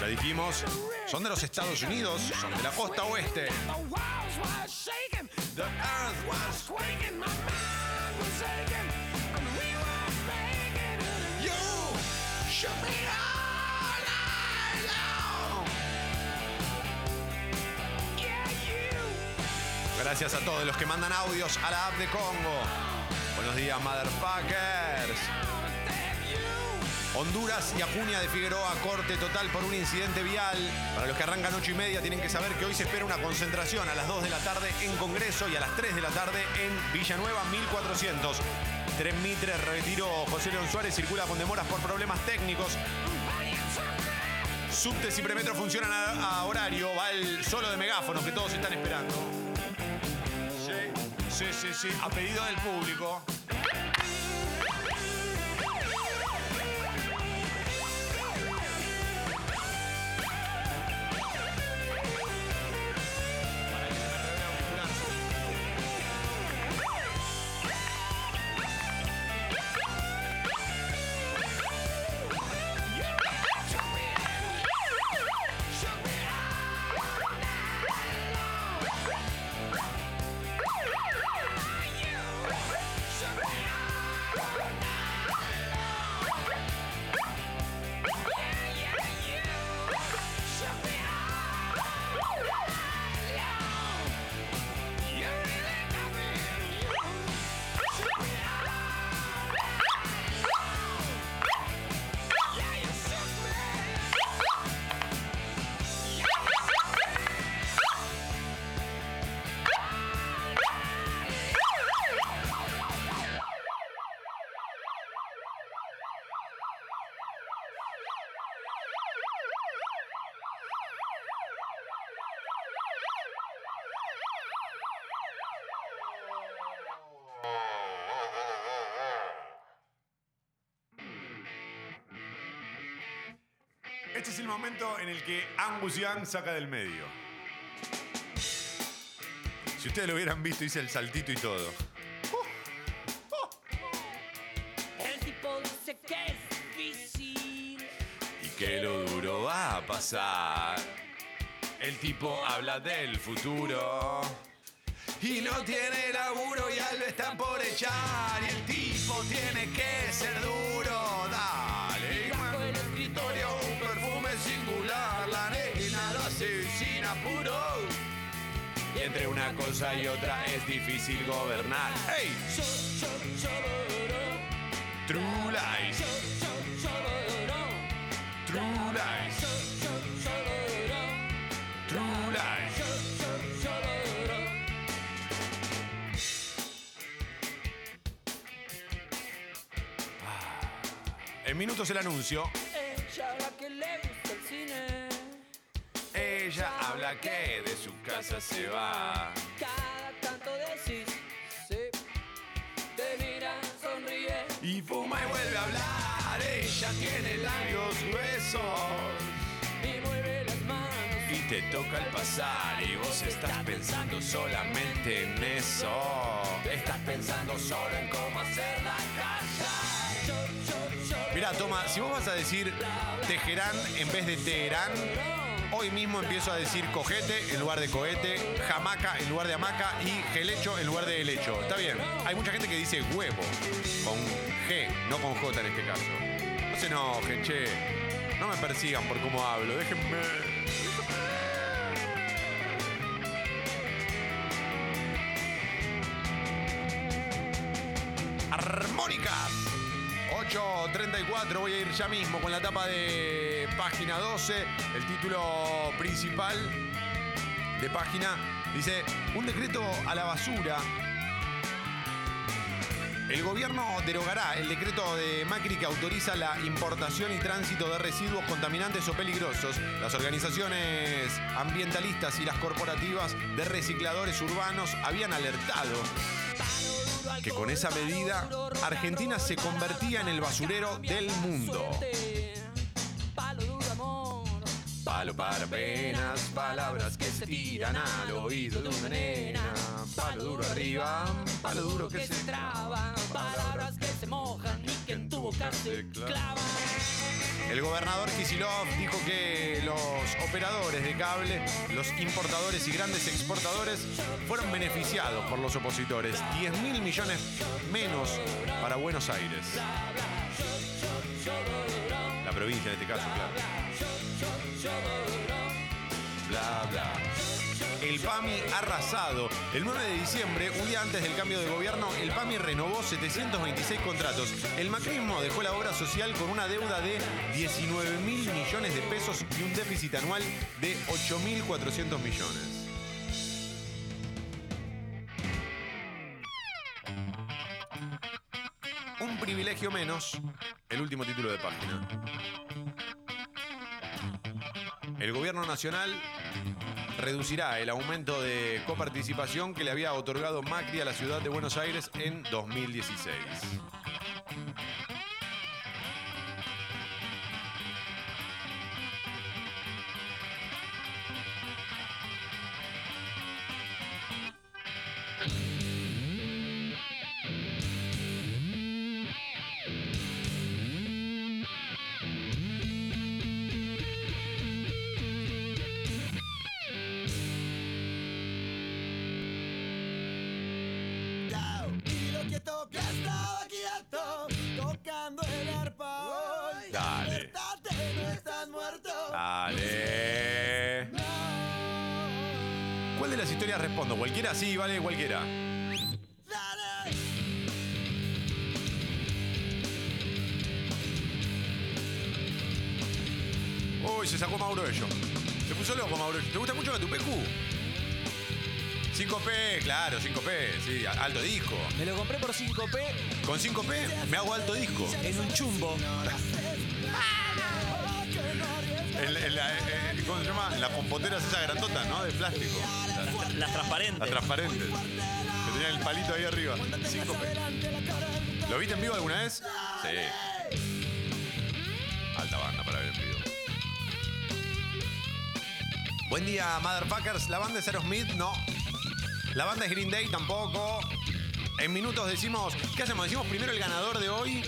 [SPEAKER 2] Ya dijimos, son de los Estados Unidos, son de la costa oeste. Gracias a todos los que mandan audios a la app de Congo. Buenos días, motherfuckers. Honduras y Acuña de Figueroa, corte total por un incidente vial. Para los que arrancan 8 y media, tienen que saber que hoy se espera una concentración a las 2 de la tarde en Congreso y a las 3 de la tarde en Villanueva 1400. Tren Mitre, retiro José León Suárez, circula con demoras por problemas técnicos. Subtes y premetro funcionan a, a horario, va el solo de megáfono que todos están esperando. Sí, sí, sí, sí, a pedido del público. Este es el momento en el que Angus Young saca del medio. Si ustedes lo hubieran visto, hice el saltito y todo.
[SPEAKER 5] El tipo dice que es difícil.
[SPEAKER 2] Y que lo duro va a pasar. El tipo habla del futuro. Y no tiene laburo y al lo están por echar. Y el tipo tiene que ser duro. Entre una cosa y otra es difícil gobernar. ¡Hey! True Lies. True Lies. True Lies. En minutos el anuncio. Ella habla que de su casa se va.
[SPEAKER 5] Cada tanto decís, sí. Te mira, sonríe.
[SPEAKER 2] Y fuma y vuelve a hablar. Ella tiene labios gruesos.
[SPEAKER 5] Y mueve las manos.
[SPEAKER 2] Y te toca el pasar y vos estás pensando solamente en eso. Estás pensando solo en cómo hacer la casa. Mira, toma, si vos vas a decir Teherán en vez de Teherán, hoy mismo empiezo a decir cojete en lugar de cohete, jamaca en lugar de hamaca y gelecho en lugar de helecho. Está bien, hay mucha gente que dice huevo con G, no con J en este caso. No se enojen, che. No me persigan por cómo hablo, déjenme. Armónicas. 8.34, voy a ir ya mismo con la tapa de página 12. El título principal de página dice, un decreto a la basura. El gobierno derogará el decreto de Macri que autoriza la importación y tránsito de residuos contaminantes o peligrosos. Las organizaciones ambientalistas y las corporativas de recicladores urbanos habían alertado que con esa medida Argentina se convertía en el basurero del mundo.
[SPEAKER 5] Palo duro amor.
[SPEAKER 2] Palo para penas, palabras que se tiran al oído de una nena. Palo duro arriba, palo duro que se
[SPEAKER 5] traba. Palabras que se mojan boca se clavan.
[SPEAKER 2] El gobernador Kisilov dijo que los operadores de cable, los importadores y grandes exportadores fueron beneficiados por los opositores. 10 mil millones menos para Buenos Aires. La provincia en este caso, claro. Bla, bla. El PAMI arrasado. El 9 de diciembre, un día antes del cambio de gobierno, el PAMI renovó 726 contratos. El macrismo dejó la obra social con una deuda de 19 mil millones de pesos y un déficit anual de 8.400 millones. Un privilegio menos, el último título de página. El gobierno nacional reducirá el aumento de coparticipación que le había otorgado Macri a la ciudad de Buenos Aires en 2016. Sí, vale, cualquiera. Uy, se sacó Mauro Ello. Se puso loco Mauro Ello. ¿Te gusta mucho la Tupecu? 5P, claro, 5P, sí, alto disco.
[SPEAKER 13] Me lo compré por 5P
[SPEAKER 2] Con 5P me hago alto disco.
[SPEAKER 13] en un chumbo.
[SPEAKER 2] En, en la, ¿Cómo se llama? En las pompoteras esas grandotas, ¿no? De plástico.
[SPEAKER 4] Las, transparentes.
[SPEAKER 2] Las transparentes. Que tenían el palito ahí arriba. 5P. ¿Lo viste en vivo alguna vez? Sí. Alta banda para ver en vivo. Buen día, Motherfuckers. La banda es Aerosmith, no. La banda es Green Day, tampoco. En minutos decimos, ¿qué hacemos? ¿Decimos primero el ganador de hoy?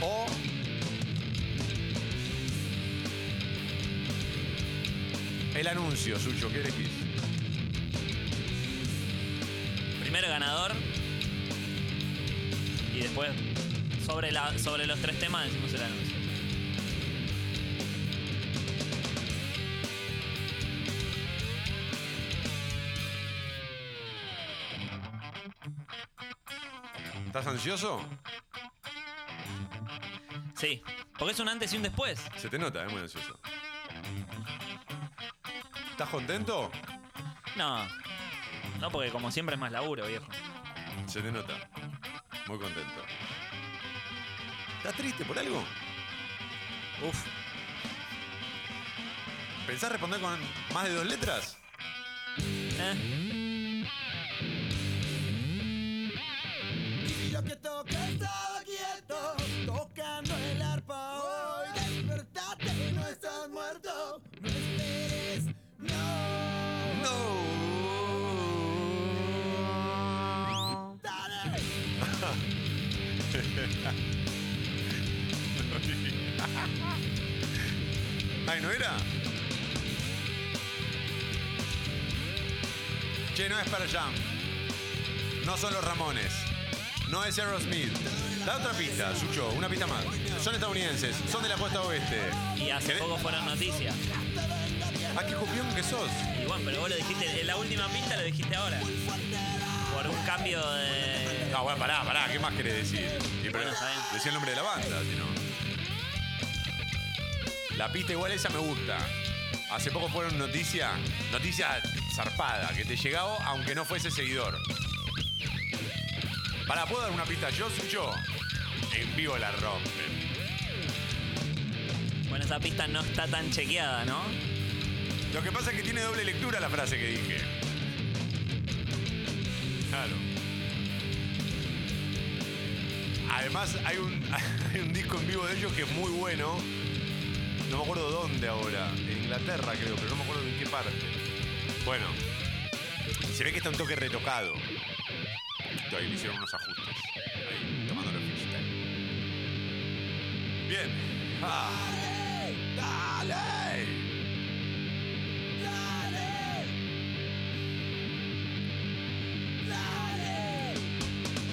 [SPEAKER 2] O el anuncio, Sucho, ¿qué elegís?
[SPEAKER 4] Primero ganador. Y después, sobre, la, sobre los tres temas, decimos el anuncio.
[SPEAKER 2] ¿Estás ansioso?
[SPEAKER 4] Sí, porque es un antes y un después.
[SPEAKER 2] Se te nota, es muy ansioso. ¿Estás contento?
[SPEAKER 4] No, no, porque como siempre es más laburo, viejo.
[SPEAKER 2] Se te nota. Muy contento. ¿Estás triste por algo?
[SPEAKER 4] Uf.
[SPEAKER 2] ¿Pensás responder con más de dos letras?
[SPEAKER 4] Eh.
[SPEAKER 2] Es Aerosmith. Da otra pista, Sucho, una pista más. Son estadounidenses, son de la costa oeste.
[SPEAKER 4] Y hace poco fueron noticias.
[SPEAKER 2] ¿A qué copión que sos?
[SPEAKER 4] Y bueno, pero vos lo dijiste, en la última pista lo dijiste ahora. Por un cambio de.
[SPEAKER 2] No, bueno, pará, pará, ¿qué más querés decir? Y
[SPEAKER 4] Bueno,
[SPEAKER 2] decía el nombre de la banda, si no. La pista igual esa me gusta. Hace poco fueron noticia, noticia zarpada, que te llegaba aunque no fuese seguidor. Para, ¿puedo dar una pista yo, Sucho? En vivo la rompen.
[SPEAKER 4] Bueno, esa pista no está tan chequeada, ¿no?
[SPEAKER 2] Lo que pasa es que tiene doble lectura la frase que dije. Claro. Además, hay un, *laughs* hay un disco en vivo de ellos que es muy bueno. No me acuerdo dónde ahora. En Inglaterra, creo, pero no me acuerdo en qué parte. Bueno, se ve que está un toque retocado. Ahí le hicieron unos ajustes. Ahí, tomándolo freestyle. Bien. Ah. ¡Dale!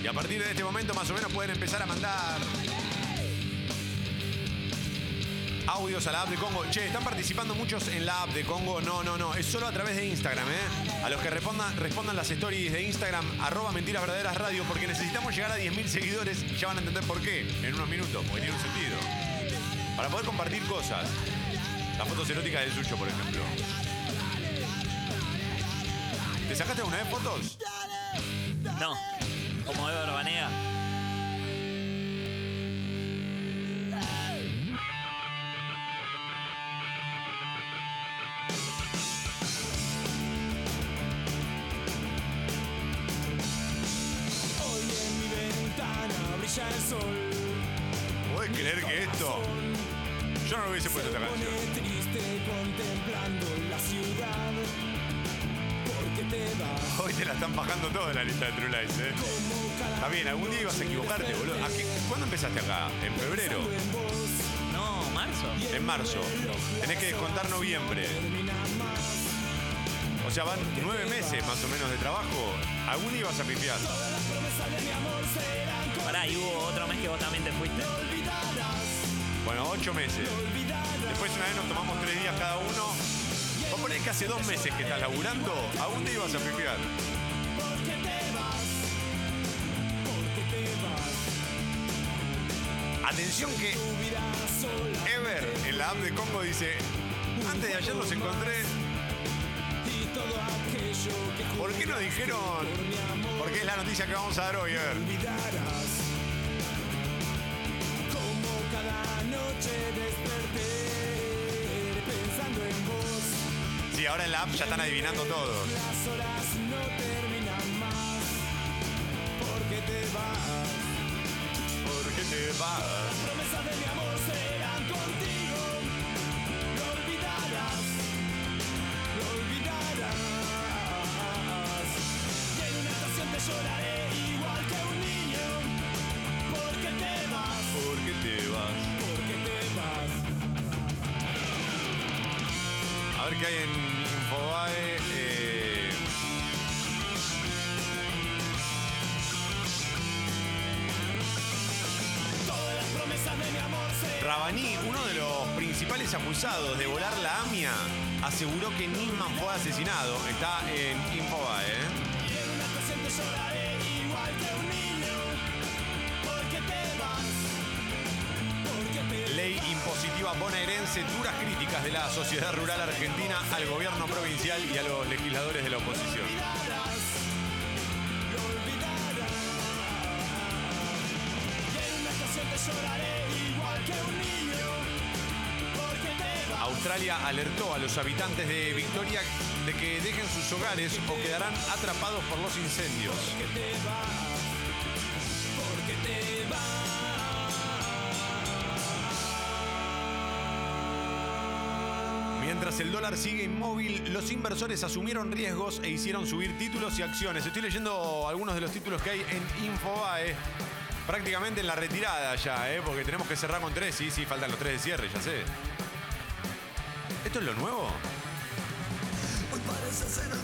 [SPEAKER 2] Y a partir de este momento más o menos pueden empezar a mandar audios a la app de Congo. Che, están participando muchos en la app de Congo. No, no, no. Es solo a través de Instagram, ¿eh? A los que respondan, respondan las stories de Instagram, arroba mentiras verdaderas radio, porque necesitamos llegar a 10.000 seguidores y ya van a entender por qué en unos minutos, porque tiene un sentido. Para poder compartir cosas. Las fotos eróticas del suyo, por ejemplo. ¿Te sacaste alguna vez fotos?
[SPEAKER 4] No. Como Ever Banega.
[SPEAKER 2] Yo no lo hubiese puesto esta canción. Hoy te la están bajando toda la lista de True Lies, ¿eh? Está bien, algún día ibas a equivocarte, boludo. ¿A qué- ¿Cuándo empezaste acá? ¿En febrero?
[SPEAKER 4] No, marzo.
[SPEAKER 2] En marzo. Tenés que descontar noviembre. O sea, van nueve meses más o menos de trabajo. Algún día ibas a pifiar.
[SPEAKER 4] Pará, y hubo otro mes que vos también te fuiste.
[SPEAKER 2] Bueno, ocho meses. Después una vez nos tomamos tres días cada uno. Vos ponés que hace dos meses que estás laburando, algún día ibas a pifiar. Atención que Ever en la app de Congo dice, antes de ayer los encontré. ¿Por qué no dijeron? Porque es la noticia que vamos a dar hoy, Ever.
[SPEAKER 3] noche desperté pensando en vos.
[SPEAKER 2] Sí, ahora en la app ya están adivinando todos.
[SPEAKER 3] Las horas no terminan más porque te vas.
[SPEAKER 2] Porque te vas.
[SPEAKER 3] Las promesas de mi amor serán contigo. Lo olvidarás.
[SPEAKER 11] Lo olvidarás. Y en una estación te lloraré igual que un niño. Porque te vas.
[SPEAKER 2] Porque te vas. Ver qué hay en Infobae. eh, Rabaní, uno de los principales acusados de volar la AMIA, aseguró que Nisman fue asesinado. Está en Infobae. ¿eh? Impositiva bonaerense, duras críticas de la sociedad rural argentina al gobierno provincial y a los legisladores de la oposición. Australia alertó a los habitantes de Victoria de que dejen sus hogares o quedarán atrapados por los incendios. El dólar sigue inmóvil, los inversores asumieron riesgos e hicieron subir títulos y acciones. Estoy leyendo algunos de los títulos que hay en Infobae. Prácticamente en la retirada ya, ¿eh? porque tenemos que cerrar con tres. Sí, sí, faltan los tres de cierre, ya sé. ¿Esto es lo nuevo?
[SPEAKER 11] Hoy parece ser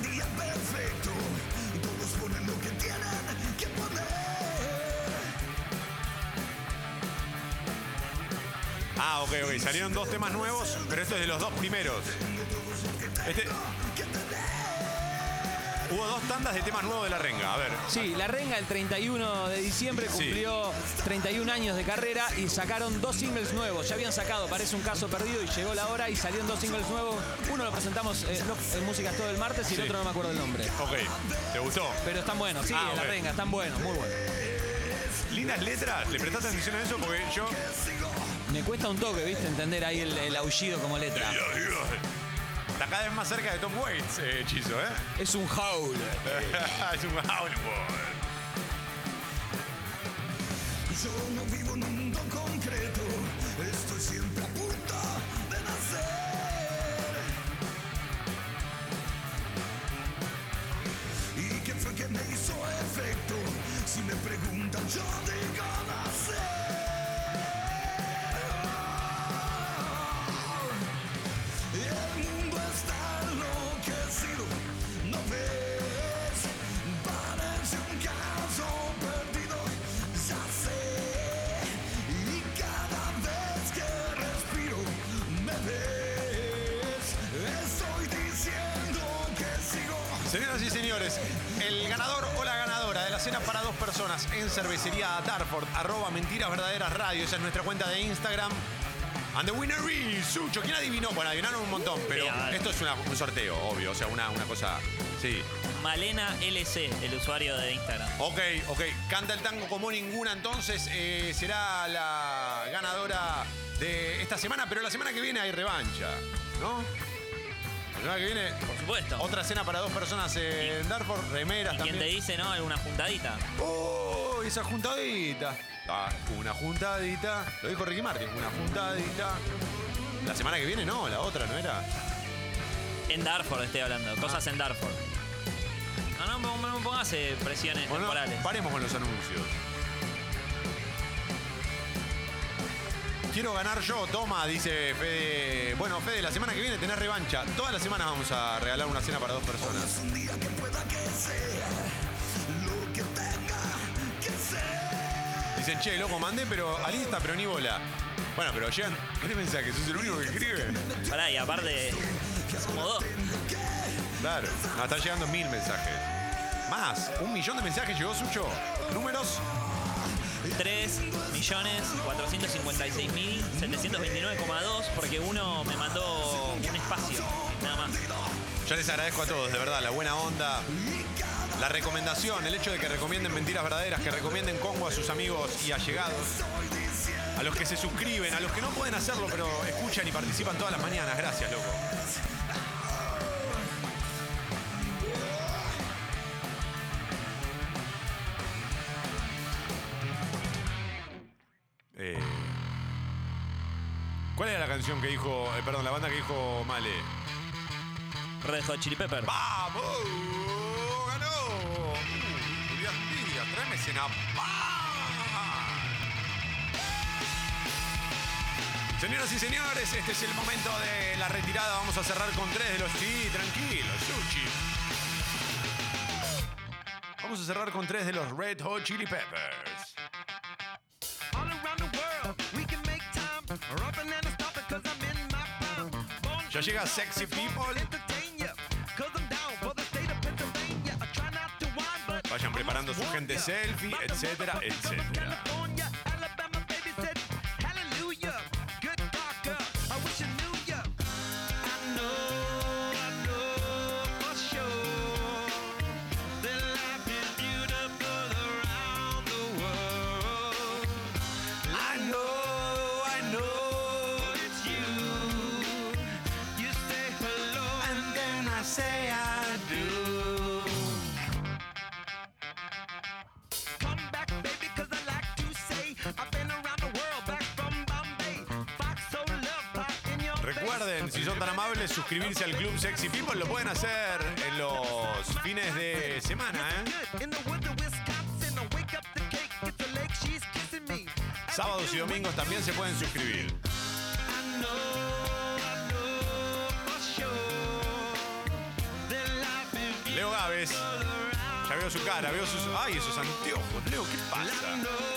[SPEAKER 2] Ah, ok, ok. Salieron dos temas nuevos, pero esto es de los dos primeros. Este... Hubo dos tandas de temas nuevos de la renga. A ver.
[SPEAKER 12] Sí, la Renga el 31 de diciembre
[SPEAKER 2] Sí.
[SPEAKER 12] cumplió 31 años de carrera y sacaron dos singles nuevos. Ya habían sacado Parece un caso perdido y llegó la hora y salieron dos singles nuevos. Uno lo presentamos eh, no, en Músicas todo el martes y el otro no me acuerdo el nombre.
[SPEAKER 2] Ok. ¿Te gustó?
[SPEAKER 12] Pero están buenos, sí,
[SPEAKER 2] Ah,
[SPEAKER 12] en la. Renga, están buenos, muy buenos.
[SPEAKER 2] Lindas letras. ¿Le prestaste atención a eso? Porque yo.
[SPEAKER 12] Me cuesta un toque, ¿viste? Entender ahí el, el aullido como letra.
[SPEAKER 2] Está cada vez más cerca de Tom Waits, eh, hechizo, ¿eh?
[SPEAKER 12] Es un howl. *laughs*
[SPEAKER 2] es un howl, boy.
[SPEAKER 11] Yo no vivo en un
[SPEAKER 2] en cervecería Darford, arroba mentiras verdaderas radio, esa es nuestra cuenta de Instagram. And the winner is Sucho. ¿Quién adivinó? Bueno, adivinaron un montón, pero esto es una- un sorteo, obvio, o sea, una, una cosa. Sí.
[SPEAKER 4] Malena LC, el usuario de Instagram.
[SPEAKER 2] Ok, ok. Canta el tango como ninguna, entonces eh, será la ganadora de esta semana, pero la semana que viene hay revancha, ¿no? La semana que viene.
[SPEAKER 4] Por supuesto.
[SPEAKER 2] Otra cena para dos personas en Darford, remeras
[SPEAKER 4] ¿Y
[SPEAKER 2] también.
[SPEAKER 4] quién te dice, no? ¿Alguna juntadita?
[SPEAKER 2] ¡Oh! Esa juntadita. Ah, una juntadita. Lo dijo Ricky Martin, una juntadita. La semana que viene no, la otra, ¿no era?
[SPEAKER 4] En Darford estoy hablando, cosas en Darford. No, no, no, no me pongas eh, presiones
[SPEAKER 2] Bueno,
[SPEAKER 4] temporales.
[SPEAKER 2] paremos con los anuncios. Quiero ganar yo, toma, dice Fede. Bueno, Fede, la semana que viene tenés revancha. Todas las semanas vamos a regalar una cena para dos personas.
[SPEAKER 11] Un día que pueda que sea lo que tenga que ser.
[SPEAKER 2] Dicen, che, loco, mandé pero al Insta, pero ni bola. Bueno, pero llegan. ¿Qué mensaje? ¿Sos el único que escribe?
[SPEAKER 4] Pará, y aparte, como dos.
[SPEAKER 2] Claro. No, están llegando mil mensajes. Más, un millón de mensajes llegó Sucho. Números.
[SPEAKER 4] 3 millones 456 mil 729,2 porque uno me mandó un espacio, nada más.
[SPEAKER 2] Yo les agradezco a todos, de verdad, la buena onda, la recomendación, el hecho de que recomienden mentiras verdaderas, que recomienden Congo a sus amigos y allegados, a los que se suscriben, a los que no pueden hacerlo, pero escuchan y participan todas las mañanas. Gracias, loco. Eh, ¿Cuál era la canción que dijo, eh, perdón, la banda que dijo Male?
[SPEAKER 4] Red Hot Chili Pepper.
[SPEAKER 2] ¡Vamos! ¡Ganó! Uh, Julián Díaz, tráeme cena. Señoras y señores, este es el momento de la retirada. Vamos a cerrar con tres de los... Sí, tranquilos, Sushi. Vamos a cerrar con tres de los Red Hot Chili Peppers. Ya llega Sexy People. Vayan preparando su gente selfie, etcétera, etcétera. Recuerden, si son tan amables, suscribirse al Club Sexy People. Lo pueden hacer en los fines de semana, ¿eh? Sábados y domingos también se pueden suscribir. Leo Gávez. Ya veo su cara, veo sus. ¡Ay, esos anteojos! Leo, ¿qué pasa?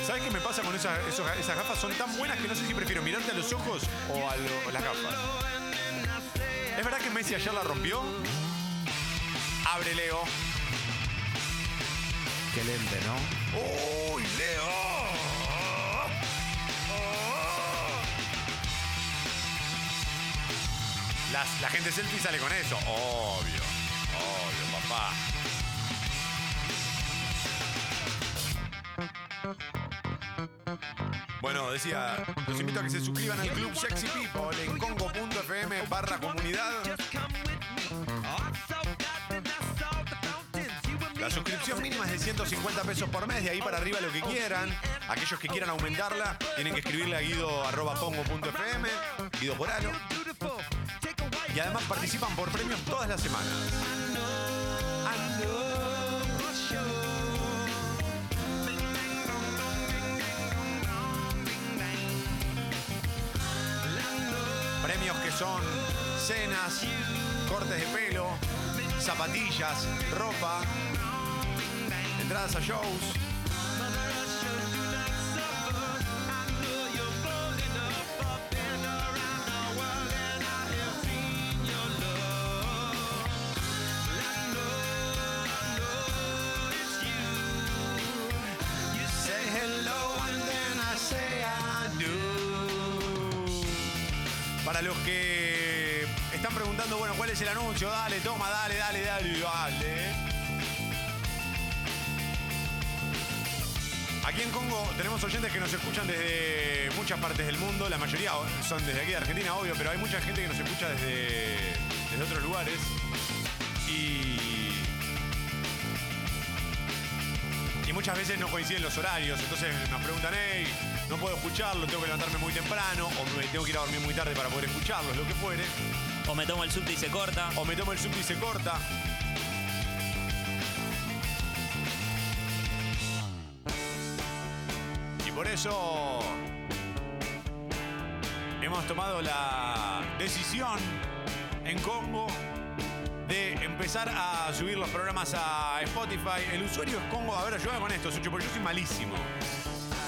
[SPEAKER 2] ¿Sabes qué me pasa con esas, esos- esas gafas? Son tan buenas que no sé si prefiero mirarte a los ojos o a, lo- a las gafas. ¿Es verdad que Messi ayer la rompió? Abre, Leo.
[SPEAKER 14] Qué lente, ¿no?
[SPEAKER 2] ¡Uy, Leo! Las- la gente selfie sale con eso. Obvio, decía, los invito a que se suscriban al Club Sexy People en congo.fm barra comunidad. La suscripción mínima es de 150 pesos por mes, de ahí para arriba lo que quieran. Aquellos que quieran aumentarla tienen que escribirle a guido.congo.fm, Guido Poralo. Y además participan por premios todas las semanas. Cenas, cortes de pelo, zapatillas, ropa, entradas a shows. ¿Cuál es el anuncio? Dale, toma, dale, dale, dale, dale. Aquí en Congo tenemos oyentes que nos escuchan desde muchas partes del mundo, la mayoría son desde aquí de Argentina, obvio, pero hay mucha gente que nos escucha desde, desde otros lugares. Y, y muchas veces no coinciden los horarios, entonces nos preguntan, hey, no puedo escucharlo, tengo que levantarme muy temprano, o me tengo que ir a dormir muy tarde para poder escucharlo, lo que fuere.
[SPEAKER 4] O me tomo el subte y se corta.
[SPEAKER 2] O me tomo el subte y se corta. Y por eso hemos tomado la decisión en Congo de empezar a subir los programas a Spotify. El usuario es Congo. A ver, ayúdame con esto, Sucho, porque yo soy malísimo.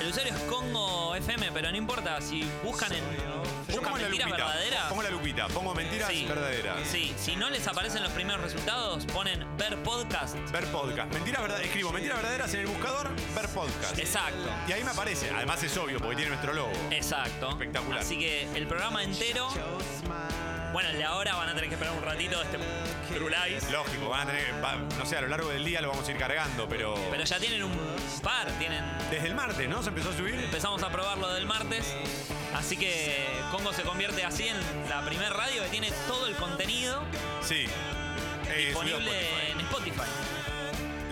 [SPEAKER 4] El usuario es Congo FM, pero no importa. Si buscan en.
[SPEAKER 2] Yo
[SPEAKER 4] Buscan
[SPEAKER 2] pongo la
[SPEAKER 4] mentiras
[SPEAKER 2] lupita.
[SPEAKER 4] verdaderas.
[SPEAKER 2] Pongo la lupita. Pongo mentiras
[SPEAKER 4] Sí.
[SPEAKER 2] verdaderas.
[SPEAKER 4] Sí, si no les aparecen los primeros resultados, ponen ver podcast.
[SPEAKER 2] Ver podcast. Mentiras verdaderas. Escribo mentiras verdaderas en el buscador, ver podcast.
[SPEAKER 4] Exacto.
[SPEAKER 2] Y ahí me aparece. Además es obvio porque tiene nuestro logo.
[SPEAKER 4] Exacto.
[SPEAKER 2] Espectacular.
[SPEAKER 4] Así que el programa entero. Bueno, el de ahora van a tener que esperar un ratito este True Lies.
[SPEAKER 2] Lógico, van a tener, va- no sé, a lo largo del día lo vamos a ir cargando, pero.
[SPEAKER 4] Pero ya tienen un par, tienen.
[SPEAKER 2] Desde el martes, ¿no? Se empezó a subir.
[SPEAKER 4] Empezamos a probarlo del martes. Así que Congo se convierte así en la primer radio que tiene todo el contenido
[SPEAKER 2] Sí. Eh,
[SPEAKER 4] disponible
[SPEAKER 2] subido a
[SPEAKER 4] en Spotify.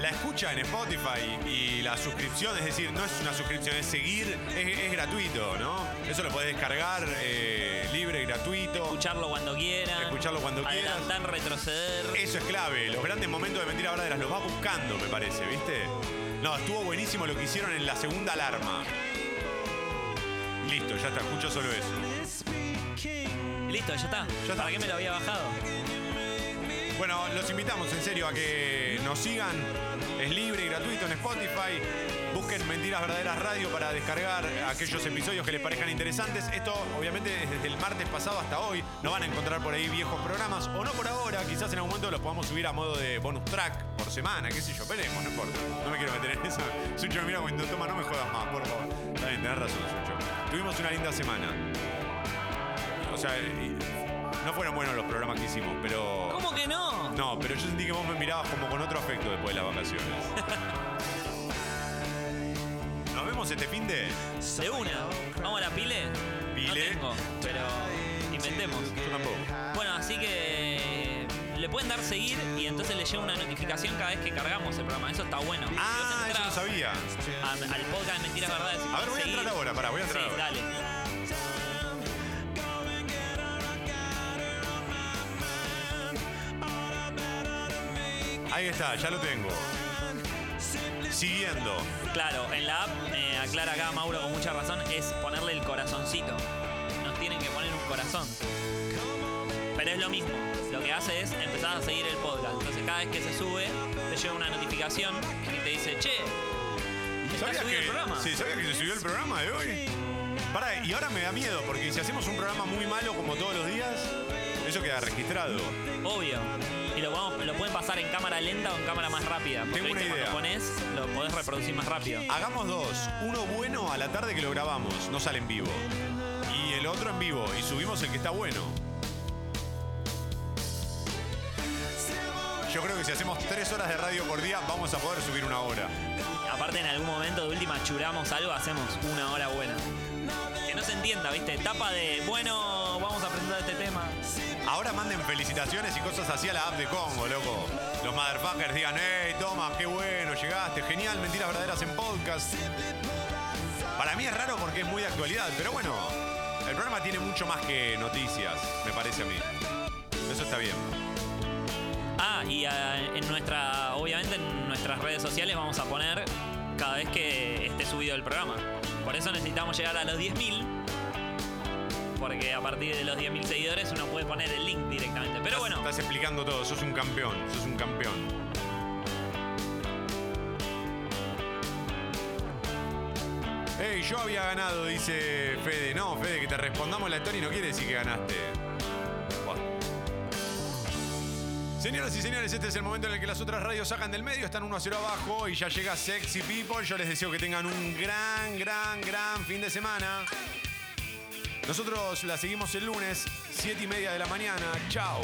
[SPEAKER 2] La escucha en Spotify y la suscripción, es decir, no es una suscripción, es seguir, es, es gratuito, ¿no? Eso lo podés descargar eh, libre, gratuito.
[SPEAKER 4] Escucharlo cuando quieran.
[SPEAKER 2] Escucharlo cuando quieras.
[SPEAKER 4] Adelantar, retroceder.
[SPEAKER 2] Eso es clave. Los grandes momentos de Mentira Verdaderas los vas buscando, me parece, ¿viste? No, estuvo buenísimo lo que hicieron en la segunda alarma. Listo, ya está, escucho solo eso.
[SPEAKER 4] Listo, ya está. ¿Para qué me lo había bajado?
[SPEAKER 2] Bueno, los invitamos en serio a que nos sigan. Es libre y gratuito en Spotify. Busquen Mentiras Verdaderas Radio para descargar aquellos episodios que les parezcan interesantes. Esto, obviamente, es desde el martes pasado hasta hoy. No van a encontrar por ahí viejos programas, o no por ahora. Quizás en algún momento los podamos subir a modo de bonus track por semana, qué sé yo. Veremos, no importa. No me quiero meter en eso. Sucho, mira cuando toma, no me jodas más, por favor. Está bien, tenés razón, Sucho. Tuvimos una linda semana. O sea, no fueron buenos los programas que hicimos, pero.
[SPEAKER 4] ¿Cómo que no?
[SPEAKER 2] No, pero yo sentí que vos me mirabas como con otro afecto después de las vacaciones. *laughs* Nos vemos este fin de.
[SPEAKER 4] De una. ¿Vamos a la pile?
[SPEAKER 2] Pile.
[SPEAKER 4] No tengo, pero inventemos.
[SPEAKER 2] Yo tampoco.
[SPEAKER 4] Bueno, así que le pueden dar seguir y entonces le llega una notificación cada vez que cargamos el programa. Eso está bueno.
[SPEAKER 2] Ah, eso no sabía.
[SPEAKER 4] a- al podcast de Mentiras Verdades.
[SPEAKER 2] A ver, voy a
[SPEAKER 4] seguir.
[SPEAKER 2] entrar ahora, pará, voy a entrar
[SPEAKER 4] Sí,
[SPEAKER 2] ahora.
[SPEAKER 4] dale.
[SPEAKER 2] Ahí está, ya lo tengo. Siguiendo.
[SPEAKER 4] Claro, en la app, eh, aclara acá Mauro con mucha razón, es ponerle el corazoncito. Nos tienen que poner un corazón. Pero es lo mismo. Lo que hace es empezar a seguir el podcast. Entonces cada vez que se sube, te llega una notificación y te dice, che,
[SPEAKER 2] ¿Sabías que,
[SPEAKER 4] el programa.
[SPEAKER 2] Sí, ¿sabías que se subió el programa de hoy? Pará, y ahora me da miedo, porque si hacemos un programa muy malo como todos los días, eso queda registrado.
[SPEAKER 4] Obvio. Y lo, podemos- lo pueden pasar en cámara lenta o en cámara más rápida. Porque
[SPEAKER 2] Tengo una
[SPEAKER 4] ¿viste?
[SPEAKER 2] idea.
[SPEAKER 4] cuando pones, lo podés reproducir más rápido.
[SPEAKER 2] Hagamos dos. Uno bueno a la tarde que lo grabamos, no sale en vivo. Y el otro en vivo, y subimos el que está bueno. Yo creo que si hacemos tres horas de radio por día, vamos a poder subir una hora.
[SPEAKER 4] Aparte, en algún momento de última churamos algo, hacemos una hora buena. Que no se entienda, ¿viste? Etapa de, bueno, vamos a presentar este tema.
[SPEAKER 2] Ahora manden felicitaciones y cosas así a la app de Congo, loco. Los motherfuckers digan, hey, Tomás, qué bueno, llegaste, genial, mentiras verdaderas en podcast. Para mí es raro porque es muy de actualidad, pero bueno, el programa tiene mucho más que noticias, me parece a mí. Eso está bien.
[SPEAKER 4] Ah, y ah, en nuestra, obviamente en nuestras redes sociales vamos a poner cada vez que esté subido el programa. Por eso necesitamos llegar a los 10.000. Porque a partir de los 10.000 seguidores uno puede poner el link directamente. Pero bueno,
[SPEAKER 2] Estás explicando todo, sos un campeón, sos un campeón. Ey, yo había ganado, dice Fede. No, Fede, que te respondamos la historia y no quiere decir que ganaste. Señoras y señores, este es el momento en el que las otras radios sacan del medio, están 1 a 0 abajo y ya llega Sexy People. Yo les deseo que tengan un gran, gran, gran fin de semana. Nosotros la seguimos el lunes, 7 y media de la mañana. Chao.